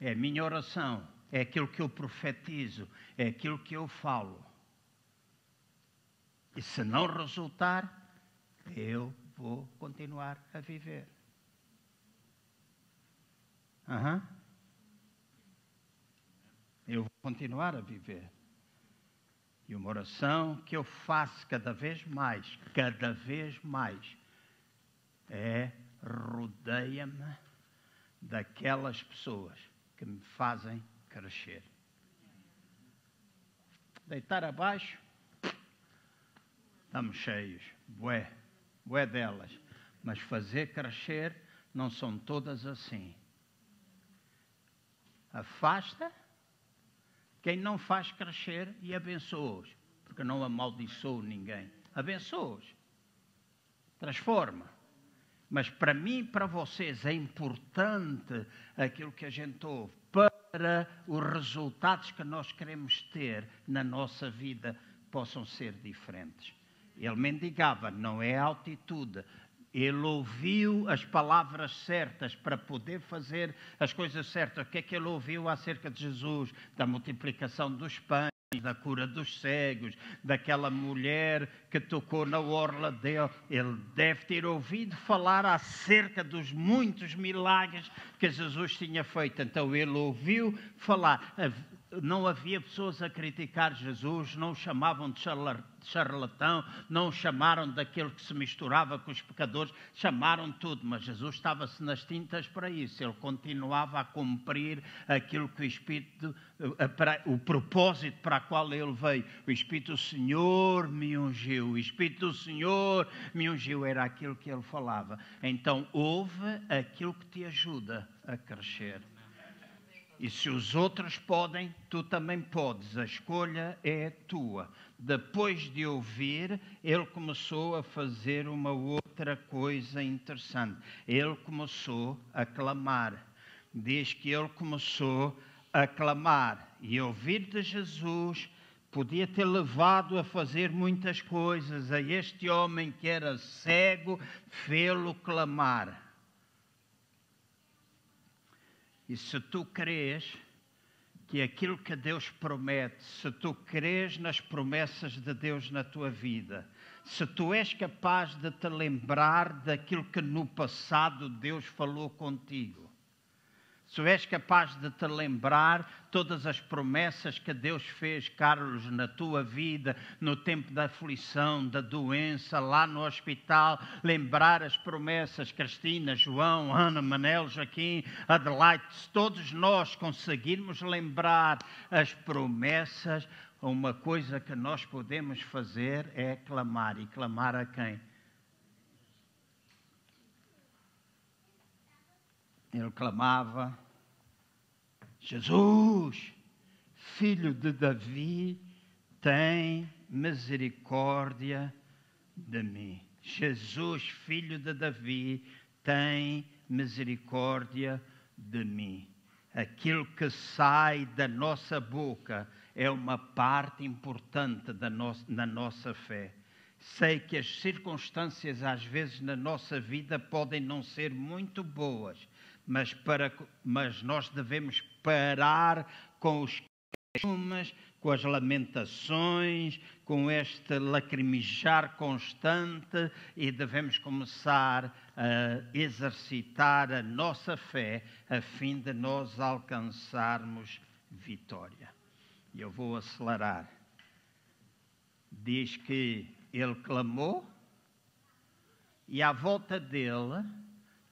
é a minha oração, é aquilo que eu profetizo, é aquilo que eu falo. E se não resultar, eu vou continuar a viver. Uhum. Eu vou continuar a viver. E uma oração que eu faço cada vez mais, cada vez mais, é rodeia-me daquelas pessoas que me fazem crescer. Deitar abaixo, estamos cheios, bué, bué delas. Mas fazer crescer não são todas assim afasta quem não faz crescer e abençoa-os, porque não amaldiçoa ninguém. Abençoa-os, transforma. Mas para mim e para vocês é importante aquilo que a gente ouve para os resultados que nós queremos ter na nossa vida possam ser diferentes. Ele mendigava, não é altitude, ele ouviu as palavras certas para poder fazer as coisas certas. O que é que ele ouviu acerca de Jesus? Da multiplicação dos pães, da cura dos cegos, daquela mulher que tocou na orla dele. Ele deve ter ouvido falar acerca dos muitos milagres que Jesus tinha feito. Então ele ouviu falar não havia pessoas a criticar Jesus, não o chamavam de charlatão, não o chamaram daquele que se misturava com os pecadores, chamaram tudo, mas Jesus estava-se nas tintas para isso, ele continuava a cumprir aquilo que o Espírito, eh, o propósito para o qual ele veio. O Espírito do Senhor me ungiu, o Espírito do Senhor me ungiu, era aquilo que ele falava. Então, ouve aquilo que te ajuda a crescer. E se os outros podem, tu também podes. A escolha é tua. Depois de ouvir, ele começou a fazer uma outra coisa interessante. Ele começou a clamar. Diz que ele começou a clamar. E ouvir de Jesus podia ter levado a fazer muitas coisas. A este homem que era cego, fê-lo clamar. E se tu crês que aquilo que Deus promete, se tu crês nas promessas de Deus na tua vida, se tu és capaz de te lembrar daquilo que no passado Deus falou contigo, se és capaz de te lembrar todas as promessas que Deus fez, Carlos, na tua vida, no tempo da aflição, da doença, lá no hospital, lembrar as promessas, Cristina, João, Ana, Manel, Joaquim, Adelaide, se todos nós conseguirmos lembrar as promessas, uma coisa que nós podemos fazer é clamar. E clamar a quem? Ele clamava: Jesus, filho de Davi, tem misericórdia de mim. Jesus, filho de Davi, tem misericórdia de mim. Aquilo que sai da nossa boca é uma parte importante da no na nossa fé. Sei que as circunstâncias, às vezes, na nossa vida podem não ser muito boas, mas, para, mas nós devemos parar com os queixumes, com as lamentações, com este lacrimejar constante e devemos começar a exercitar a nossa fé a fim de nós alcançarmos vitória. E eu vou acelerar. Diz que ele clamou e à volta dele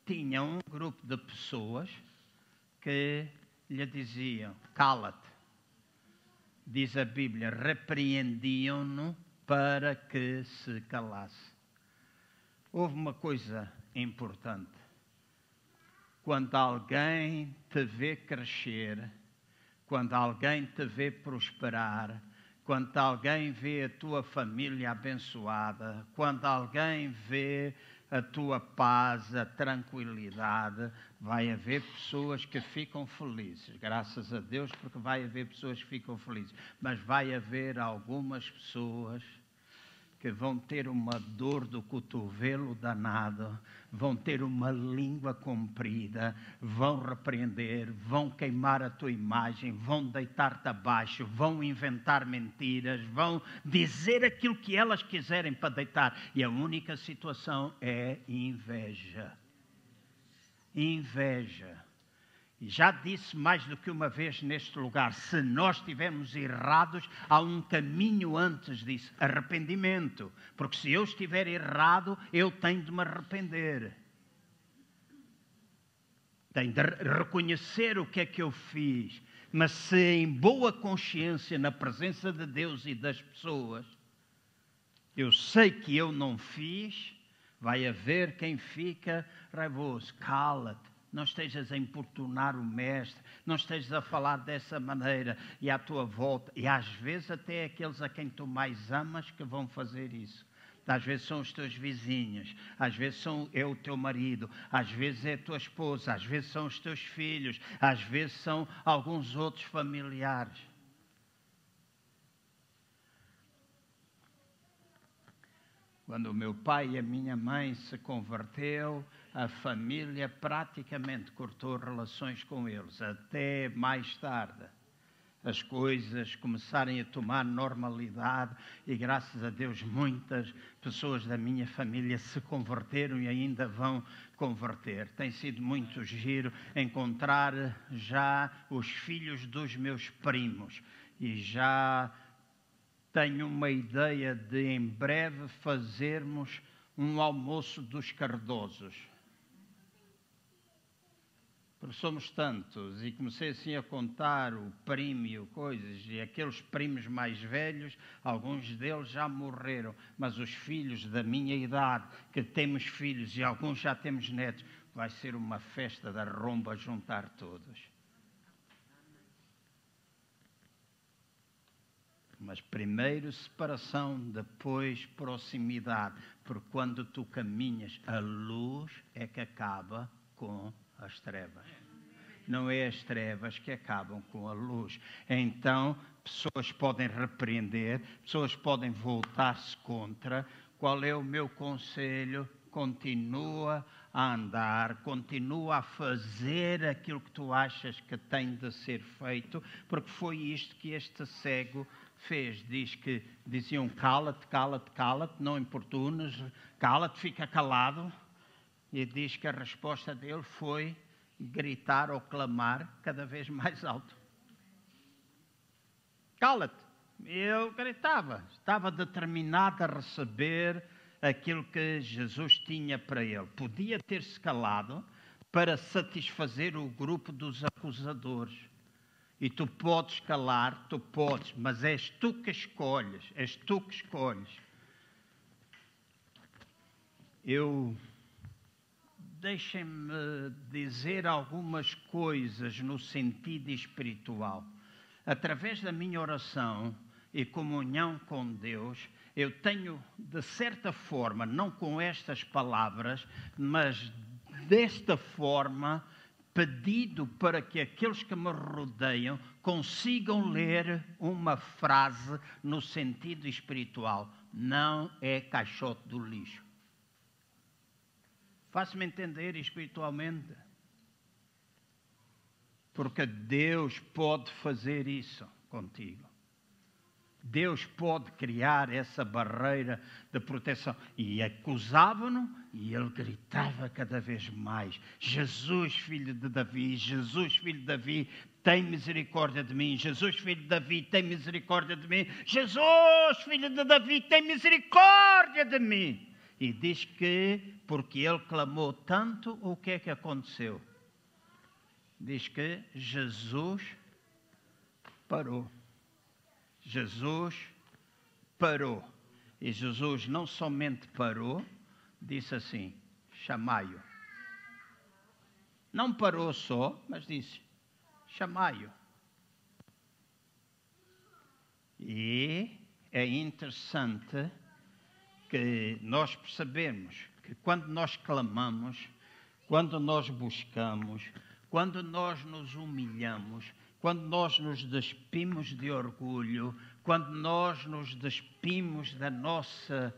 tinha um grupo de pessoas que lhe diziam: cala-te. Diz a Bíblia: repreendiam-no para que se calasse. Houve uma coisa importante. Quando alguém te vê crescer, quando alguém te vê prosperar, quando alguém vê a tua família abençoada, quando alguém vê a tua paz, a tranquilidade, vai haver pessoas que ficam felizes, graças a Deus, porque vai haver pessoas que ficam felizes, mas vai haver algumas pessoas que vão ter uma dor do cotovelo danado, vão ter uma língua comprida, vão repreender, vão queimar a tua imagem, vão deitar-te abaixo, vão inventar mentiras, vão dizer aquilo que elas quiserem para deitar. E a única situação é inveja. Inveja. Já disse mais do que uma vez neste lugar: se nós estivermos errados, há um caminho antes disso arrependimento. Porque se eu estiver errado, eu tenho de me arrepender. Tenho de reconhecer o que é que eu fiz. Mas se em boa consciência, na presença de Deus e das pessoas, eu sei que eu não fiz, vai haver quem fica raivoso. Cala-te não estejas a importunar o mestre, não estejas a falar dessa maneira e à tua volta. E às vezes até aqueles a quem tu mais amas que vão fazer isso. Às vezes são os teus vizinhos, às vezes são, é o teu marido, às vezes é a tua esposa, às vezes são os teus filhos, às vezes são alguns outros familiares. Quando o meu pai e a minha mãe se converteu, a família praticamente cortou relações com eles, até mais tarde as coisas começarem a tomar normalidade e graças a Deus muitas pessoas da minha família se converteram e ainda vão converter. Tem sido muito giro encontrar já os filhos dos meus primos e já tenho uma ideia de em breve fazermos um almoço dos cardosos porque somos tantos, e comecei assim a contar o prémio, coisas, e aqueles primos mais velhos, alguns deles já morreram, mas os filhos da minha idade, que temos filhos e alguns já temos netos, vai ser uma festa da romba juntar todos. Mas primeiro separação, depois proximidade, porque quando tu caminhas, a luz é que acaba com as trevas. Não é as trevas que acabam com a luz. Então, pessoas podem repreender, pessoas podem voltar-se contra. Qual é o meu conselho? Continua a andar, continua a fazer aquilo que tu achas que tem de ser feito, porque foi isto que este cego fez. Diz que diziam cala-te, cala-te, cala-te, não importunes, cala-te, fica calado. E diz que a resposta dele foi gritar ou clamar cada vez mais alto. Cala-te. Eu gritava, estava determinado a receber aquilo que Jesus tinha para ele. Podia ter-se calado para satisfazer o grupo dos acusadores. E tu podes calar, tu podes, mas és tu que escolhes, és tu que escolhes. Eu deixem-me dizer algumas coisas no sentido espiritual. Através da minha oração e comunhão com Deus, eu tenho, de certa forma, não com estas palavras, mas desta forma, pedido para que aqueles que me rodeiam consigam ler uma frase no sentido espiritual. Não é caixote do lixo. Faça-me entender espiritualmente. Porque Deus pode fazer isso contigo. Deus pode criar essa barreira de proteção. E acusavam-no e ele gritava cada vez mais: Jesus, filho de Davi, Jesus, filho de Davi, tem misericórdia de mim. Jesus, filho de Davi, tem misericórdia de mim. Jesus, filho de Davi, tem misericórdia de mim. E diz que, porque ele clamou tanto, o que é que aconteceu? Diz que Jesus parou. Jesus parou. E Jesus não somente parou, disse assim: chamai-o. Não parou só, mas disse: chamai-o. E é interessante que nós percebemos que quando nós clamamos, quando nós buscamos, quando nós nos humilhamos, quando nós nos despimos de orgulho, quando nós nos despimos da nossa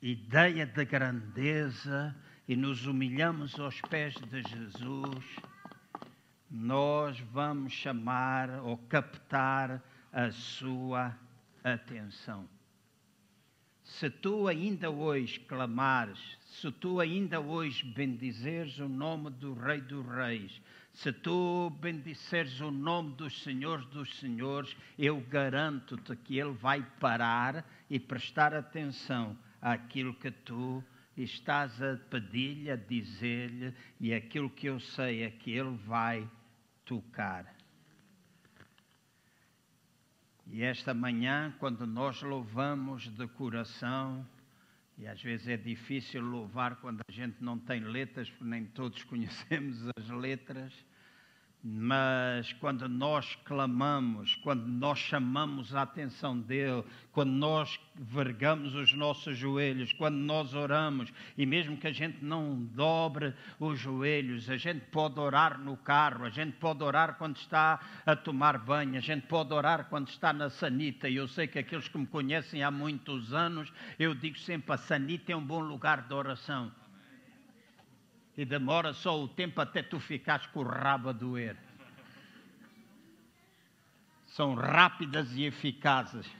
ideia de grandeza e nos humilhamos aos pés de Jesus, nós vamos chamar ou captar a sua atenção se tu ainda hoje clamares, se tu ainda hoje bendizeres o nome do Rei dos Reis, se tu bendizeres o nome dos Senhores dos Senhores, eu garanto-te que Ele vai parar e prestar atenção àquilo que tu estás a pedir-lhe, a dizer-lhe, e aquilo que eu sei é que Ele vai tocar. E esta manhã, quando nós louvamos de coração, e às vezes é difícil louvar quando a gente não tem letras, porque nem todos (laughs) conhecemos as letras, mas quando nós clamamos, quando nós chamamos a atenção dele, quando nós vergamos os nossos joelhos, quando nós oramos, e mesmo que a gente não dobre os joelhos, a gente pode orar no carro, a gente pode orar quando está a tomar banho, a gente pode orar quando está na sanita. E eu sei que aqueles que me conhecem há muitos anos, eu digo sempre: a sanita é um bom lugar de oração e demora só o tempo até tu ficares com o rabo a doer. São rápidas e eficazes.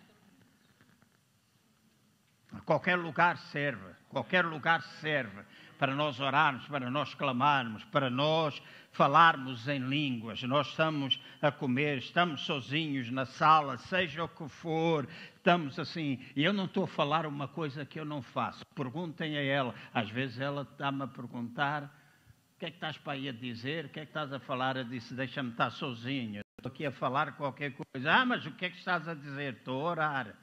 A qualquer lugar serve, qualquer lugar serve para nós orarmos, para nós clamarmos, para nós falarmos em línguas. Nós estamos a comer, estamos sozinhos na sala, seja o que for, estamos assim. E eu não estou a falar uma coisa que eu não faço. Perguntem a ela. Às vezes ela está-me a perguntar: o que é que estás para aí a dizer? O que é que estás a falar? Eu disse: deixa-me estar sozinho. Estou aqui a falar qualquer coisa. Ah, mas o que é que estás a dizer? Estou a orar.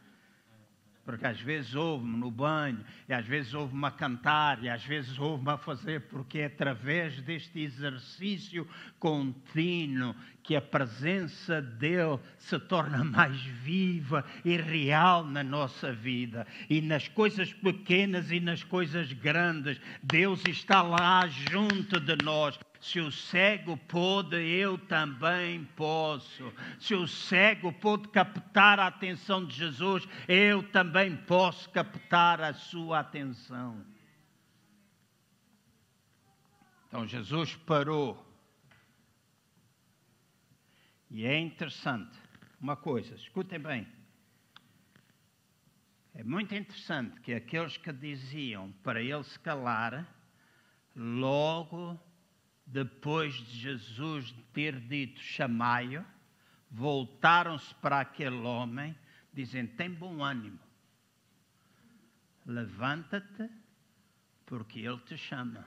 Porque às vezes ouve-me no banho, e às vezes ouve-me a cantar, e às vezes ouve-me a fazer, porque é através deste exercício contínuo que a presença dele se torna (laughs) mais viva e real na nossa vida. E nas coisas pequenas e nas coisas grandes, Deus está lá junto de nós se o cego pôde, eu também posso. Se o cego pôde captar a atenção de Jesus, eu também posso captar a sua atenção. Então Jesus parou. E é interessante uma coisa, escutem bem. É muito interessante que aqueles que diziam para ele se calar, logo depois de Jesus ter dito chamai-o, voltaram-se para aquele homem, dizendo: Tem bom ânimo, levanta-te, porque ele te chama.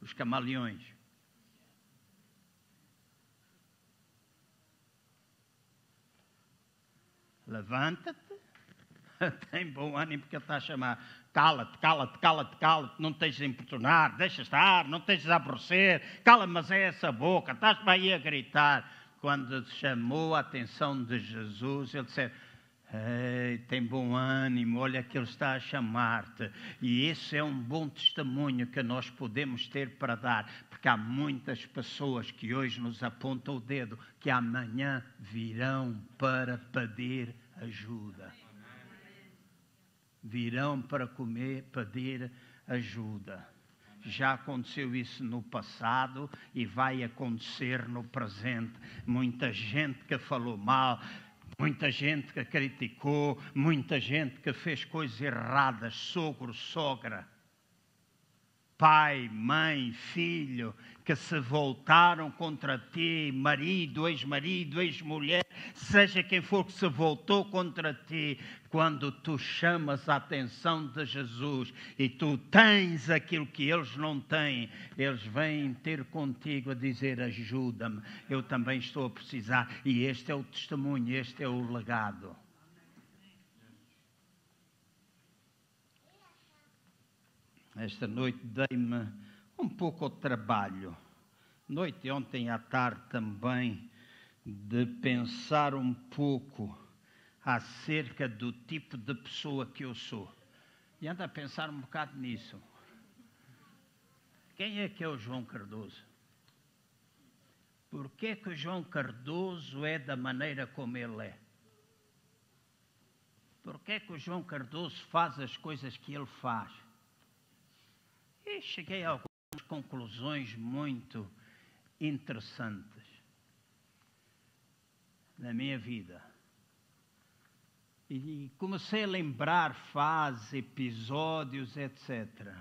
Os camaleões. Levanta-te, (laughs) tem bom ânimo porque ele está a chamar. Cala-te, cala-te, cala-te, cala-te, não estejas a importunar, deixa estar, não estejas a aborrecer, cala, mas é essa boca, estás para aí a gritar. Quando chamou a atenção de Jesus, ele disse: Ei, tem bom ânimo, olha que Ele está a chamar-te. E esse é um bom testemunho que nós podemos ter para dar, porque há muitas pessoas que hoje nos apontam o dedo, que amanhã virão para pedir ajuda virão para comer, pedir ajuda. Já aconteceu isso no passado e vai acontecer no presente. Muita gente que falou mal, muita gente que criticou, muita gente que fez coisas erradas, sogro, sogra pai, mãe, filho, que se voltaram contra ti, marido, ex-marido, ex-mulher, seja quem for que se voltou contra ti, quando tu chamas a atenção de Jesus e tu tens aquilo que eles não têm, eles vêm ter contigo a dizer: ajuda-me, eu também estou a precisar. E este é o testemunho, este é o legado. Esta noite dei-me um pouco ao trabalho. Noite ontem à tarde também de pensar um pouco acerca do tipo de pessoa que eu sou. E ando a pensar um bocado nisso. Quem é que é o João Cardoso? Por que, que o João Cardoso é da maneira como ele é? Por que, que o João Cardoso faz as coisas que ele faz? E cheguei a algumas conclusões muito interessantes na minha vida. E comecei a lembrar fases, episódios, etc.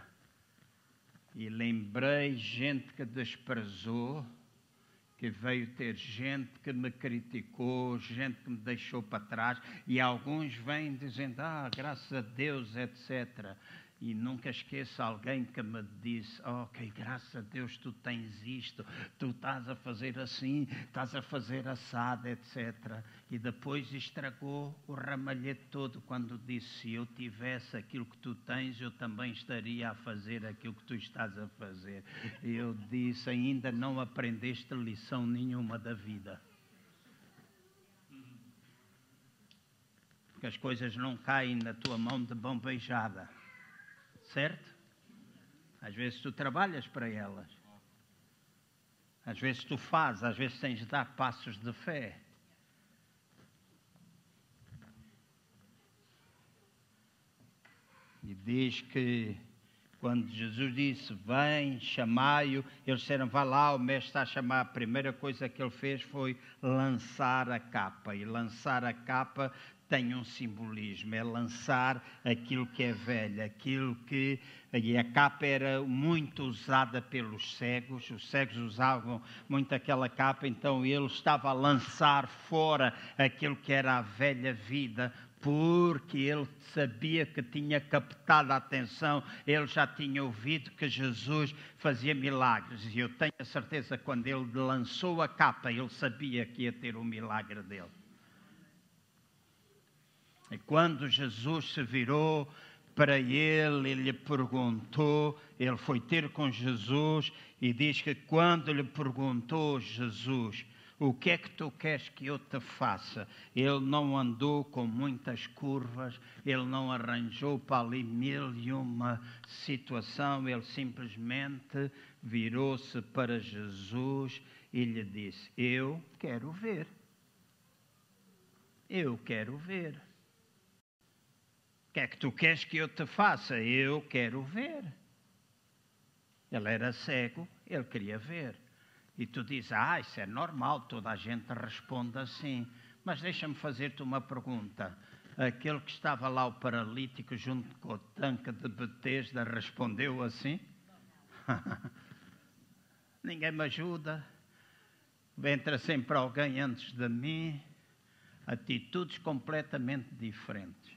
E lembrei gente que desprezou, que veio ter gente que me criticou, gente que me deixou para trás, e alguns vêm dizendo: Ah, graças a Deus, etc. E nunca esqueço alguém que me disse: oh, Ok, graças a Deus tu tens isto, tu estás a fazer assim, estás a fazer assado, etc. E depois estragou o ramalhete todo quando disse: Se eu tivesse aquilo que tu tens, eu também estaria a fazer aquilo que tu estás a fazer. E eu disse: Ainda não aprendeste lição nenhuma da vida. Porque as coisas não caem na tua mão de mão beijada certo? Às vezes tu trabalhas para elas. Às vezes tu fazes, às vezes tens de dar passos de fé. E diz que quando Jesus disse, vem, chamai-o, eles disseram, vá lá, o mestre está a chamar. A primeira coisa que ele fez foi lançar a capa. E lançar a capa tem um simbolismo, é lançar aquilo que é velho, aquilo que. E a capa era muito usada pelos cegos, os cegos usavam muito aquela capa, então ele estava a lançar fora aquilo que era a velha vida, porque ele sabia que tinha captado a atenção, ele já tinha ouvido que Jesus fazia milagres, e eu tenho a certeza quando ele lançou a capa, ele sabia que ia ter o milagre dele. E quando Jesus se virou para ele e lhe perguntou, ele foi ter com Jesus e diz que quando lhe perguntou Jesus, o que é que tu queres que eu te faça? Ele não andou com muitas curvas, ele não arranjou para ali mil e uma situação, ele simplesmente virou-se para Jesus e lhe disse: Eu quero ver. Eu quero ver. Que é que tu queres que eu te faça? Eu quero ver. Ele era cego, ele queria ver. E tu dizes, ah, isso é normal, toda a gente responde assim. Mas deixa-me fazer-te uma pergunta. Aquele que estava lá, o paralítico, junto com o tanque de Betesda, respondeu assim? (laughs) Ninguém me ajuda. Entra sempre alguém antes de mim. Atitudes completamente diferentes.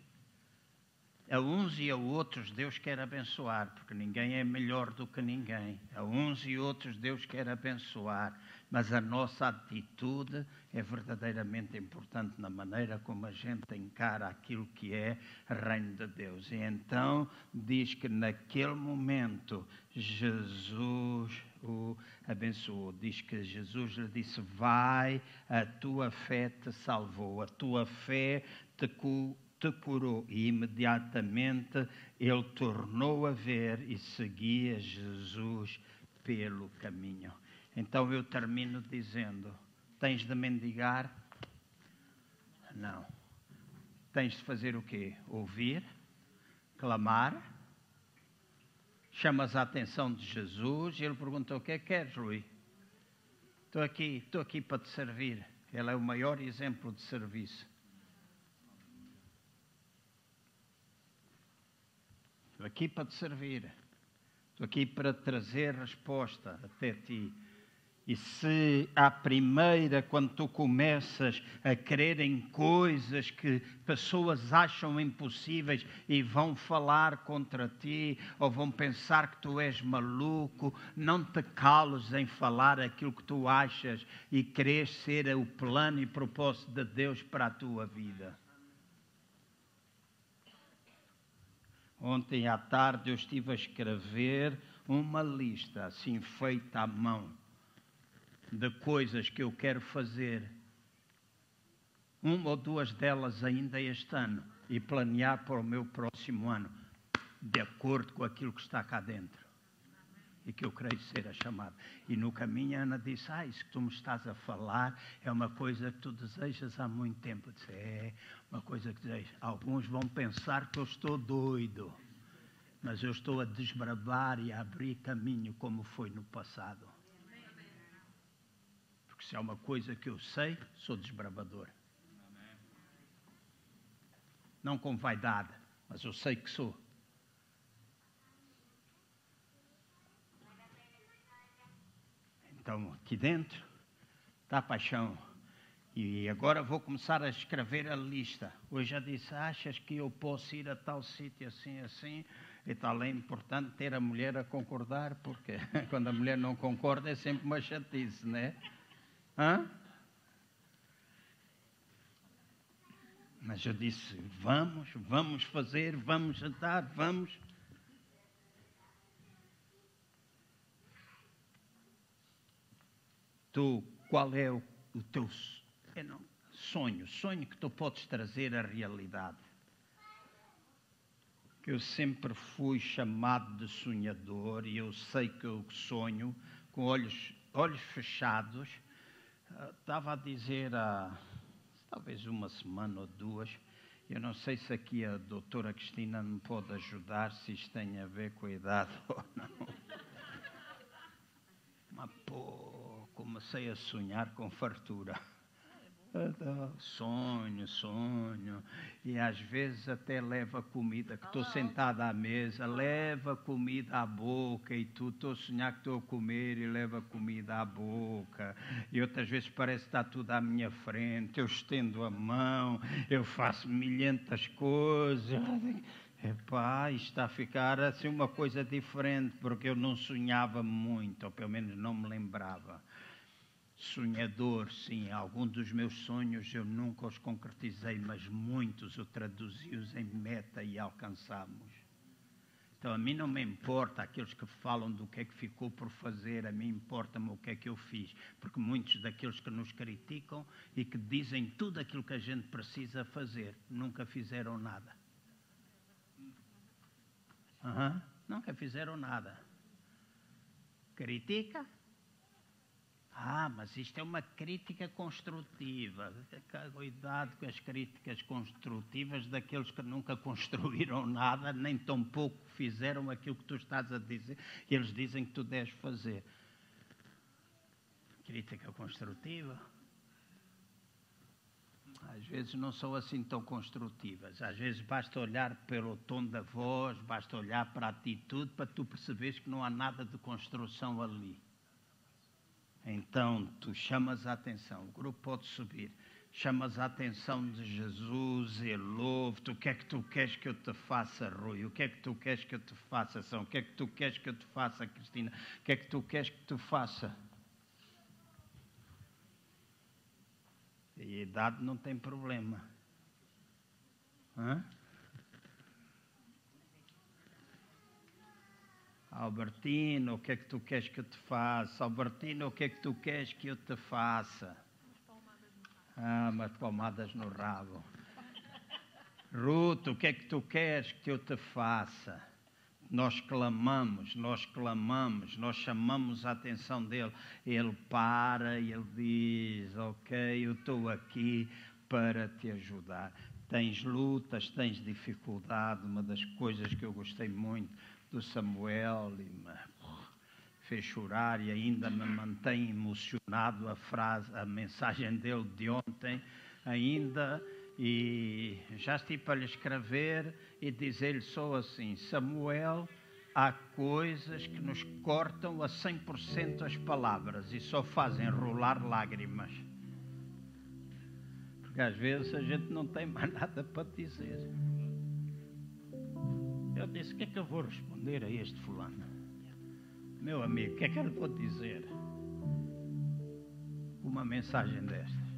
A uns e a outros Deus quer abençoar, porque ninguém é melhor do que ninguém. A uns e outros Deus quer abençoar, mas a nossa atitude é verdadeiramente importante na maneira como a gente encara aquilo que é reino de Deus. E então diz que naquele momento Jesus o abençoou. Diz que Jesus lhe disse: Vai, a tua fé te salvou, a tua fé te te curou. E imediatamente ele tornou a ver e seguia Jesus pelo caminho. Então eu termino dizendo: tens de mendigar? Não. Tens de fazer o quê? Ouvir, clamar. Chamas a atenção de Jesus e ele pergunta: O que é que queres, Rui? Estou aqui, estou aqui para te servir. Ele é o maior exemplo de serviço. Estou aqui para te servir. Estou aqui para trazer resposta até ti. E se à primeira, quando tu começas a crer em coisas que pessoas acham impossíveis e vão falar contra ti, ou vão pensar que tu és maluco, não te cales em falar aquilo que tu achas e queres ser o plano e propósito de Deus para a tua vida. Ontem à tarde eu estive a escrever uma lista assim feita à mão de coisas que eu quero fazer. Uma ou duas delas ainda este ano e planear para o meu próximo ano, de acordo com aquilo que está cá dentro e que eu creio ser a chamada. E no caminho a Ana disse: Ah, isso que tu me estás a falar é uma coisa que tu desejas há muito tempo. Eu disse: É uma coisa que desejo. Alguns vão pensar que eu estou doido, mas eu estou a desbravar e a abrir caminho como foi no passado. Porque se há uma coisa que eu sei, sou desbravador. Não com vaidade, mas eu sei que sou. Então, aqui dentro está paixão. E agora vou começar a escrever a lista. Hoje já disse: achas que eu posso ir a tal sítio assim, assim? E tal, é importante ter a mulher a concordar, porque (laughs) quando a mulher não concorda é sempre uma chatice, né? Hã? Mas eu disse: vamos, vamos fazer, vamos jantar, vamos. Tu, qual é o, o teu sonho, sonho que tu podes trazer à realidade. Que eu sempre fui chamado de sonhador e eu sei que eu sonho com olhos, olhos fechados. Uh, estava a dizer há talvez uma semana ou duas, eu não sei se aqui a doutora Cristina me pode ajudar, se isto tem a ver com a idade (laughs) ou não. Mas pô, comecei a sonhar com fartura. Sonho, sonho. E às vezes até leva comida, que estou sentada à mesa, leva comida à boca e tu estou a sonhar que estou a comer e leva comida à boca. E outras vezes parece que está tudo à minha frente, eu estendo a mão, eu faço milhentas coisas. Epá, está a ficar assim uma coisa diferente, porque eu não sonhava muito, ou pelo menos não me lembrava. Sonhador, sim, alguns dos meus sonhos eu nunca os concretizei, mas muitos eu traduzi-os em meta e alcançamos. Então a mim não me importa aqueles que falam do que é que ficou por fazer, a mim importa-me o que é que eu fiz, porque muitos daqueles que nos criticam e que dizem tudo aquilo que a gente precisa fazer, nunca fizeram nada. Uhum. Nunca fizeram nada. Critica, ah, mas isto é uma crítica construtiva. Cuidado com as críticas construtivas daqueles que nunca construíram (laughs) nada, nem tão pouco fizeram aquilo que tu estás a dizer, e eles dizem que tu deves fazer. Crítica construtiva. Às vezes não são assim tão construtivas. Às vezes basta olhar pelo tom da voz, basta olhar para a atitude para tu perceberes que não há nada de construção ali. Então tu chamas a atenção, o grupo pode subir, chamas a atenção de Jesus, ele louve-te, o que é que tu queres que eu te faça, Rui? O que é que tu queres que eu te faça, São? O que é que tu queres que eu te faça, Cristina? O que é que tu queres que tu faça? E a idade não tem problema. Hã? Albertino, o que é que tu queres que eu te faça? Albertino, o que é que tu queres que eu te faça? Ah, umas palmadas no rabo. Ruto, o que é que tu queres que eu te faça? Nós clamamos, nós clamamos, nós chamamos a atenção dele. Ele para e ele diz: Ok, eu estou aqui para te ajudar. Tens lutas, tens dificuldade. Uma das coisas que eu gostei muito do Samuel e me fez chorar e ainda me mantém emocionado a frase, a mensagem dele de ontem ainda e já estive para lhe escrever e dizer-lhe só assim, Samuel, há coisas que nos cortam a 100% as palavras e só fazem rolar lágrimas. Porque às vezes a gente não tem mais nada para dizer. Eu disse: O que é que eu vou responder a este fulano? Meu amigo, o que é que eu vou dizer? Uma mensagem destas.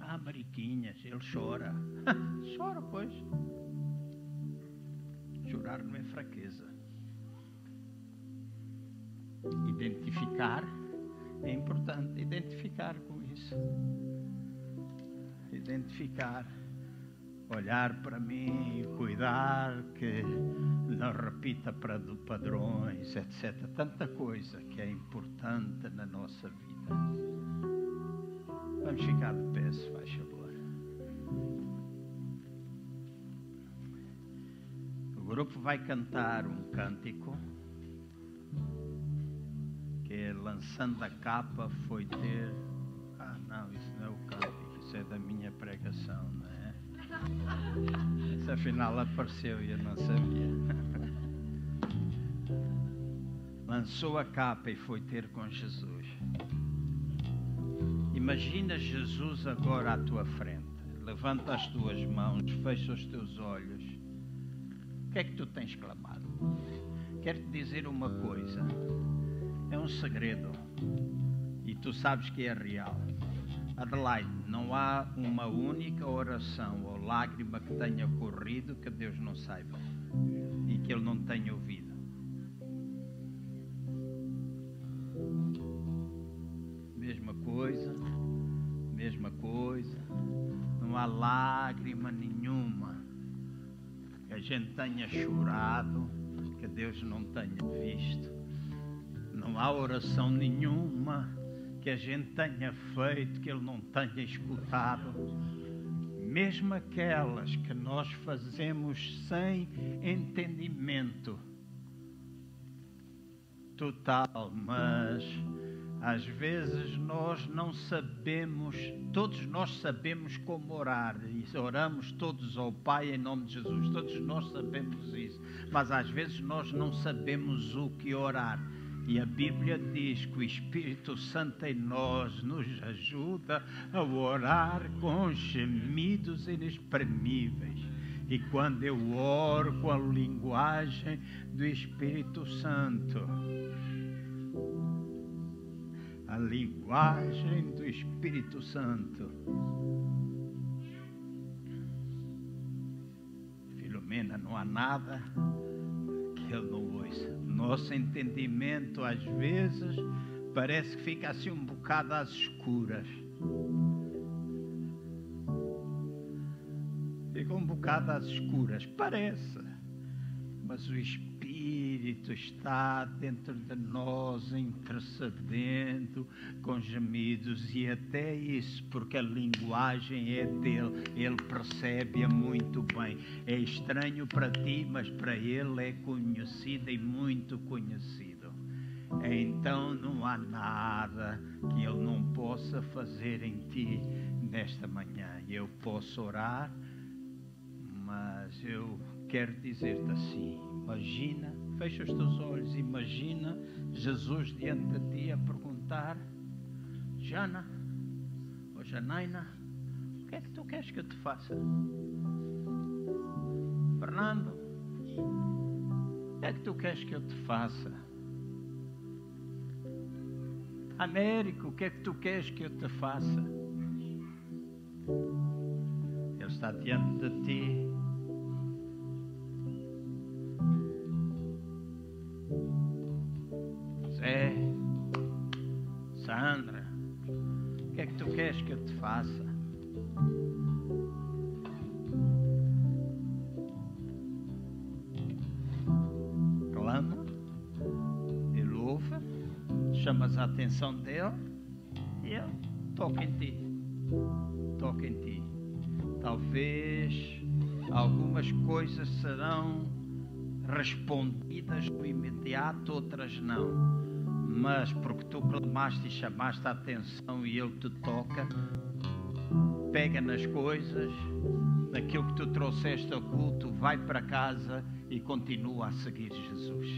Ah, Mariquinhas, ele chora. (laughs) chora, pois. Chorar não é fraqueza. Identificar é importante. Identificar com isso. Identificar olhar para mim, cuidar que não repita para padrões, etc. Tanta coisa que é importante na nossa vida. Vamos ficar de pé, se faz favor. O grupo vai cantar um cântico que lançando a capa foi ter. Ah, não, isso não é o cântico, isso é da minha pregação, não é? Se afinal apareceu e eu não sabia. Lançou a capa e foi ter com Jesus. Imagina Jesus agora à tua frente. Levanta as tuas mãos, fecha os teus olhos. O que é que tu tens clamado? Quero te dizer uma coisa. É um segredo. E tu sabes que é real. Adelaide, não há uma única oração ou lágrima que tenha corrido que Deus não saiba e que Ele não tenha ouvido. Mesma coisa, mesma coisa. Não há lágrima nenhuma que a gente tenha chorado que Deus não tenha visto. Não há oração nenhuma que a gente tenha feito, que Ele não tenha escutado, mesmo aquelas que nós fazemos sem entendimento. Total, mas às vezes nós não sabemos, todos nós sabemos como orar, e oramos todos ao Pai em nome de Jesus, todos nós sabemos isso, mas às vezes nós não sabemos o que orar. E a Bíblia diz que o Espírito Santo em nós nos ajuda a orar com gemidos inexprimíveis. E quando eu oro com a linguagem do Espírito Santo, a linguagem do Espírito Santo. Filomena, não há nada ouça. Nosso entendimento, às vezes, parece que fica assim um bocado às escuras. Fica um bocado às escuras, parece. Mas o Espírito está dentro de nós, intercedendo com gemidos, e até isso, porque a linguagem é dele, ele percebe-a muito bem. É estranho para ti, mas para ele é conhecida e muito conhecido. Então não há nada que ele não possa fazer em ti nesta manhã. Eu posso orar, mas eu quero dizer-te assim: imagina, fecha os teus olhos, imagina Jesus diante de ti a perguntar: Jana ou Janaina, o que é que tu queres que eu te faça? Fernando, o que é que tu queres que eu te faça? Américo, o que é que tu queres que eu te faça? Ele está diante de ti. Queres que eu te faça? Clama, ele ouve, chamas a atenção dele e ele toca em ti. Toca em ti. Talvez algumas coisas serão respondidas no imediato, outras não. Mas porque tu clamaste e chamaste a atenção e ele te toca, pega nas coisas, naquilo que tu trouxeste ao culto, vai para casa e continua a seguir Jesus.